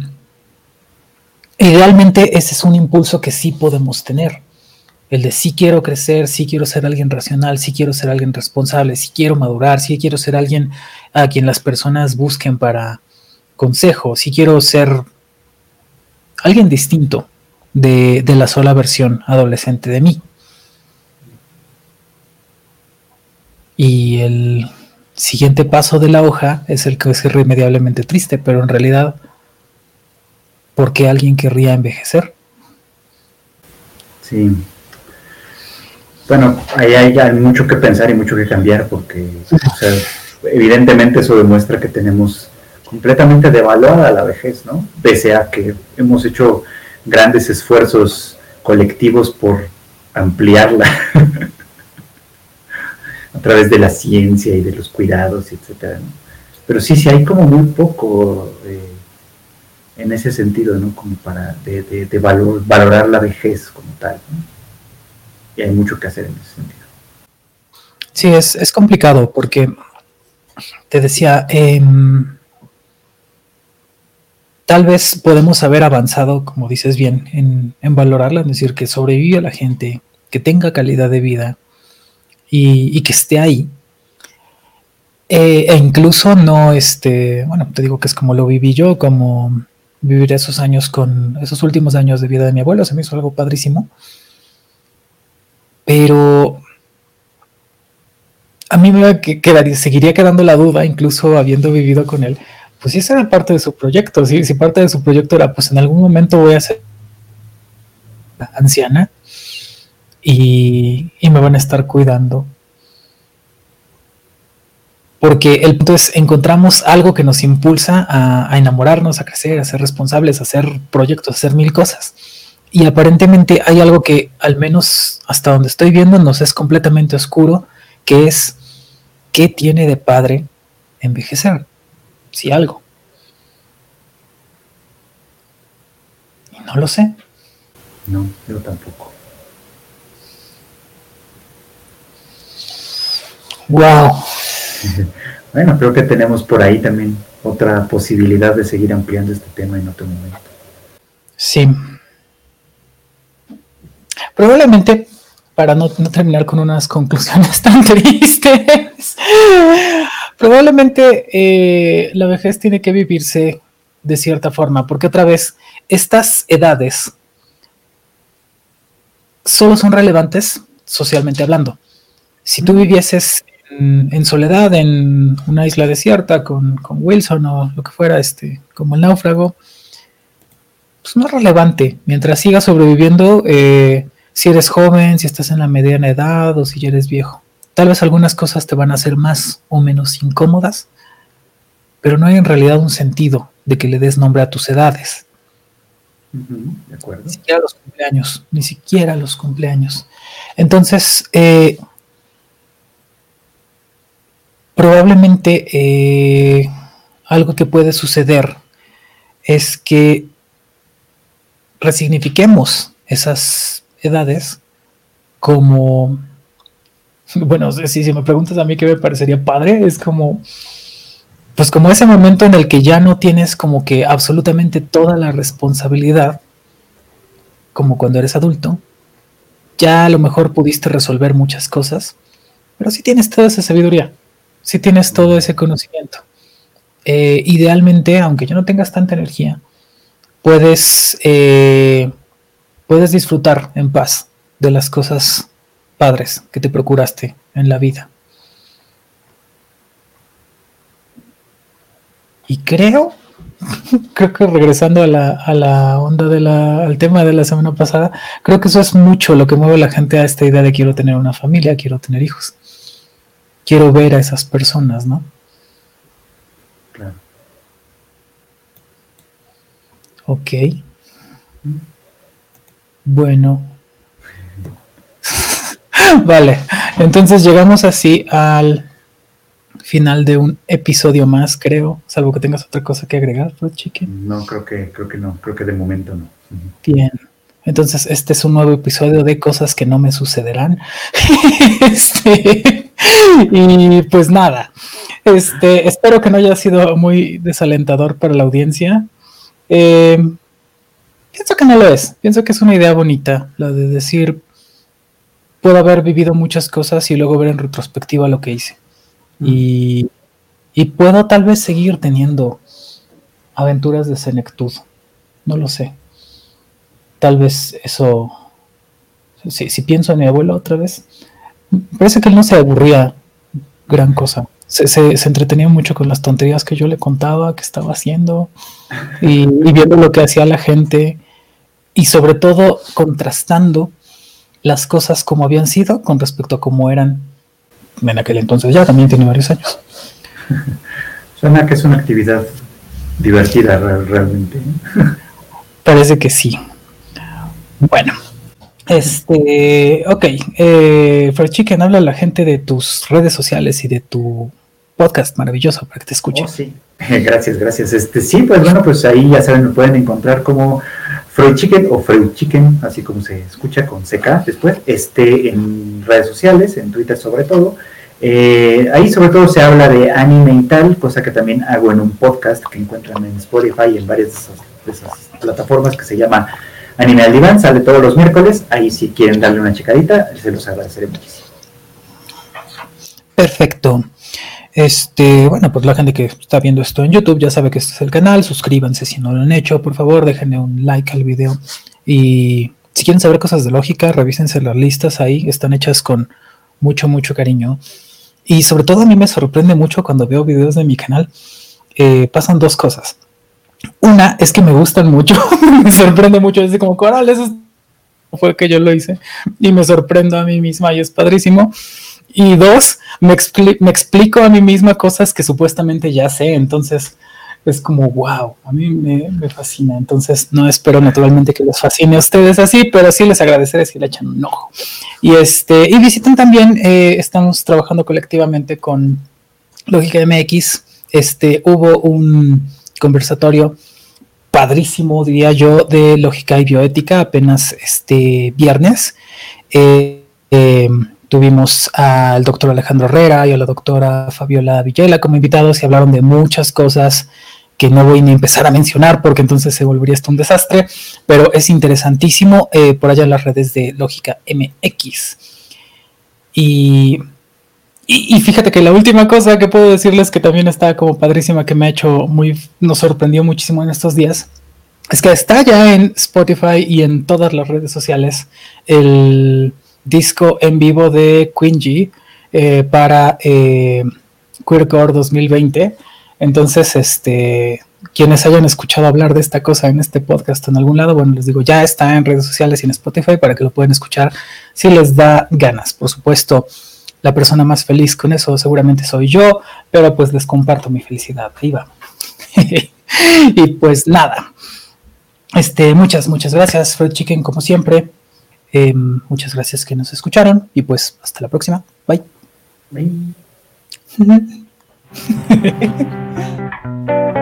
idealmente ese es un impulso que sí podemos tener. El de sí quiero crecer, sí quiero ser alguien racional, sí quiero ser alguien responsable, sí quiero madurar, sí quiero ser alguien a quien las personas busquen para consejo, sí quiero ser alguien distinto de, la sola versión adolescente de mí. Y el siguiente paso de la hoja es el que es irremediablemente triste, pero en realidad, ¿por qué alguien querría envejecer? Sí. Bueno, ahí hay, mucho que pensar y mucho que cambiar, porque evidentemente eso demuestra que tenemos completamente devaluada la vejez, ¿no? Pese a que hemos hecho grandes esfuerzos colectivos por ampliarla [laughs] a través de la ciencia y de los cuidados, etcétera. Pero sí, sí hay como muy poco eh, en ese sentido, ¿no? Como para de, valorar la vejez como tal. Y hay mucho que hacer en ese sentido. Sí, es, es complicado porque te decía, eh, tal vez podemos haber avanzado, como dices bien, en, valorarla, es decir, que sobrevive a la gente, que tenga calidad de vida y, que esté ahí. Eh, e incluso no, este, bueno, te digo que es como lo viví yo, como vivir esos años con esos últimos años de vida de mi abuelo, se me hizo algo padrísimo. Pero a mí me quedaría, seguiría quedando la duda, incluso habiendo vivido con él, pues si esa era parte de su proyecto, si, si parte de su proyecto era, pues en algún momento voy a ser anciana, y, me van a estar cuidando. Porque el punto es, encontramos algo que nos impulsa a, a enamorarnos, a crecer, a ser responsables, a hacer proyectos, a hacer mil cosas. Y aparentemente hay algo que, al menos hasta donde estoy viendo, nos es completamente oscuro, que es qué tiene de padre envejecer, si algo. Y no lo sé. No, yo tampoco. Wow. [laughs] Bueno, creo que tenemos por ahí también otra posibilidad de seguir ampliando este tema en otro momento. Sí. Probablemente, para no, terminar con unas conclusiones [laughs] tan tristes, probablemente eh, la vejez tiene que vivirse de cierta forma, porque otra vez, estas edades solo son relevantes socialmente hablando. Si tú vivieses en, soledad en una isla desierta con, Wilson o lo que fuera, este, como el náufrago, pues no es relevante. Mientras sigas sobreviviendo, eh, si eres joven, si estás en la mediana edad o si ya eres viejo. Tal vez algunas cosas te van a hacer más o menos incómodas, pero no hay en realidad un sentido de que le des nombre a tus edades. Ni siquiera los cumpleaños, ni siquiera los cumpleaños. Entonces, eh, probablemente eh, algo que puede suceder es que resignifiquemos esas edades como, [laughs] bueno, si, si me preguntas a mí qué me parecería padre, es como, pues como ese momento en el que ya no tienes como que absolutamente toda la responsabilidad, como cuando eres adulto, ya a lo mejor pudiste resolver muchas cosas, pero sí tienes toda esa sabiduría si tienes todo ese conocimiento. Eh, idealmente, aunque ya no tengas tanta energía, puedes, eh, puedes disfrutar en paz de las cosas padres que te procuraste en la vida. Y creo, [laughs] creo que regresando a la, a la onda de la, al tema de la semana pasada, creo que eso es mucho lo que mueve a la gente a esta idea de quiero tener una familia, quiero tener hijos quiero ver a esas personas, ¿no? Claro. Ok. Bueno. [laughs] vale, entonces llegamos así al final de un episodio más, creo, salvo que tengas otra cosa que agregar, pues, Chicken. No, creo que, creo que no, creo que de momento no. Bien. Entonces, este es un nuevo episodio de cosas que no me sucederán. [laughs] este, [laughs] y pues nada, este, espero que no haya sido muy desalentador para la audiencia. Eh, pienso que no lo es. Pienso que es una idea bonita, la de decir, puedo haber vivido muchas cosas y luego ver en retrospectiva lo que hice. Y, y puedo tal vez seguir teniendo aventuras de senectud. No lo sé tal vez eso, si, pienso en mi abuelo otra vez, parece que él no se aburría gran cosa. Se, entretenía mucho con las tonterías que yo le contaba, que estaba haciendo, y, viendo lo que hacía la gente, y sobre todo contrastando las cosas como habían sido con respecto a cómo eran en aquel entonces. Ya también tiene varios años. [laughs] Suena que es una actividad divertida realmente. [laughs] Parece que sí. Bueno, este, ok, eh, Chicken, habla a la gente de tus redes sociales y de tu podcast maravilloso para que te escuche. Oh, [laughs] gracias, gracias. Este, sí, pues bueno, pues ahí ya saben, me pueden encontrar como Freud Chicken o Freud Chicken, así como se escucha con CK después, este, en redes sociales, en Twitter sobre todo. Eh, ahí sobre todo se habla de anime y tal, cosa que también hago en un podcast que encuentran en Spotify y en varias de esas plataformas que se llama Anime al Diván sale todos los miércoles. Ahí si quieren darle una checadita, se los agradeceré muchísimo. Perfecto. Este, bueno, pues la gente que está viendo esto en YouTube ya sabe que este es el canal. Suscríbanse si no lo han hecho, por favor, déjenle un like al video. Y si quieren saber cosas de lógica, revísense las listas ahí, están hechas con mucho, mucho cariño. Y sobre todo a mí me sorprende mucho cuando veo videos de mi canal. Eh, pasan dos cosas. Una es que me gustan mucho, [laughs] me sorprende mucho, es como, coral, eso fue que yo lo hice y me sorprendo a mí misma y es padrísimo. Y dos, me, me explico a mí misma cosas que supuestamente ya sé, entonces es como, wow, a mí me, fascina. Entonces, no espero naturalmente que les fascine a ustedes así, pero sí les agradeceré si le echan un ojo. Y, este, y visiten también, eh, estamos trabajando colectivamente con Lógica MX. Este, hubo un conversatorio padrísimo, diría yo, de lógica y bioética apenas este viernes. Eh, eh, tuvimos al doctor Alejandro Herrera y a la doctora Fabiola Villela como invitados y hablaron de muchas cosas que no voy ni a empezar a mencionar porque entonces se volvería esto un desastre, pero es interesantísimo eh, por allá en las redes de Lógica MX. Y, y, fíjate que la última cosa que puedo decirles que también está como padrísima, que me ha hecho muy, nos sorprendió muchísimo en estos días, es que está ya en Spotify y en todas las redes sociales el disco en vivo de Quingy eh, para eh, Queercore 2020 entonces, este, quienes hayan escuchado hablar de esta cosa en este podcast en algún lado, bueno, les digo, ya está en redes sociales y en Spotify para que lo puedan escuchar si les da ganas. Por supuesto, la persona más feliz con eso seguramente soy yo, pero pues les comparto mi felicidad. Ahí va. [laughs] y pues nada. Este, muchas, muchas gracias, Fred Chicken, como siempre. Em, muchas gracias que nos escucharon y pues hasta la próxima. Bye. Bye. [laughs]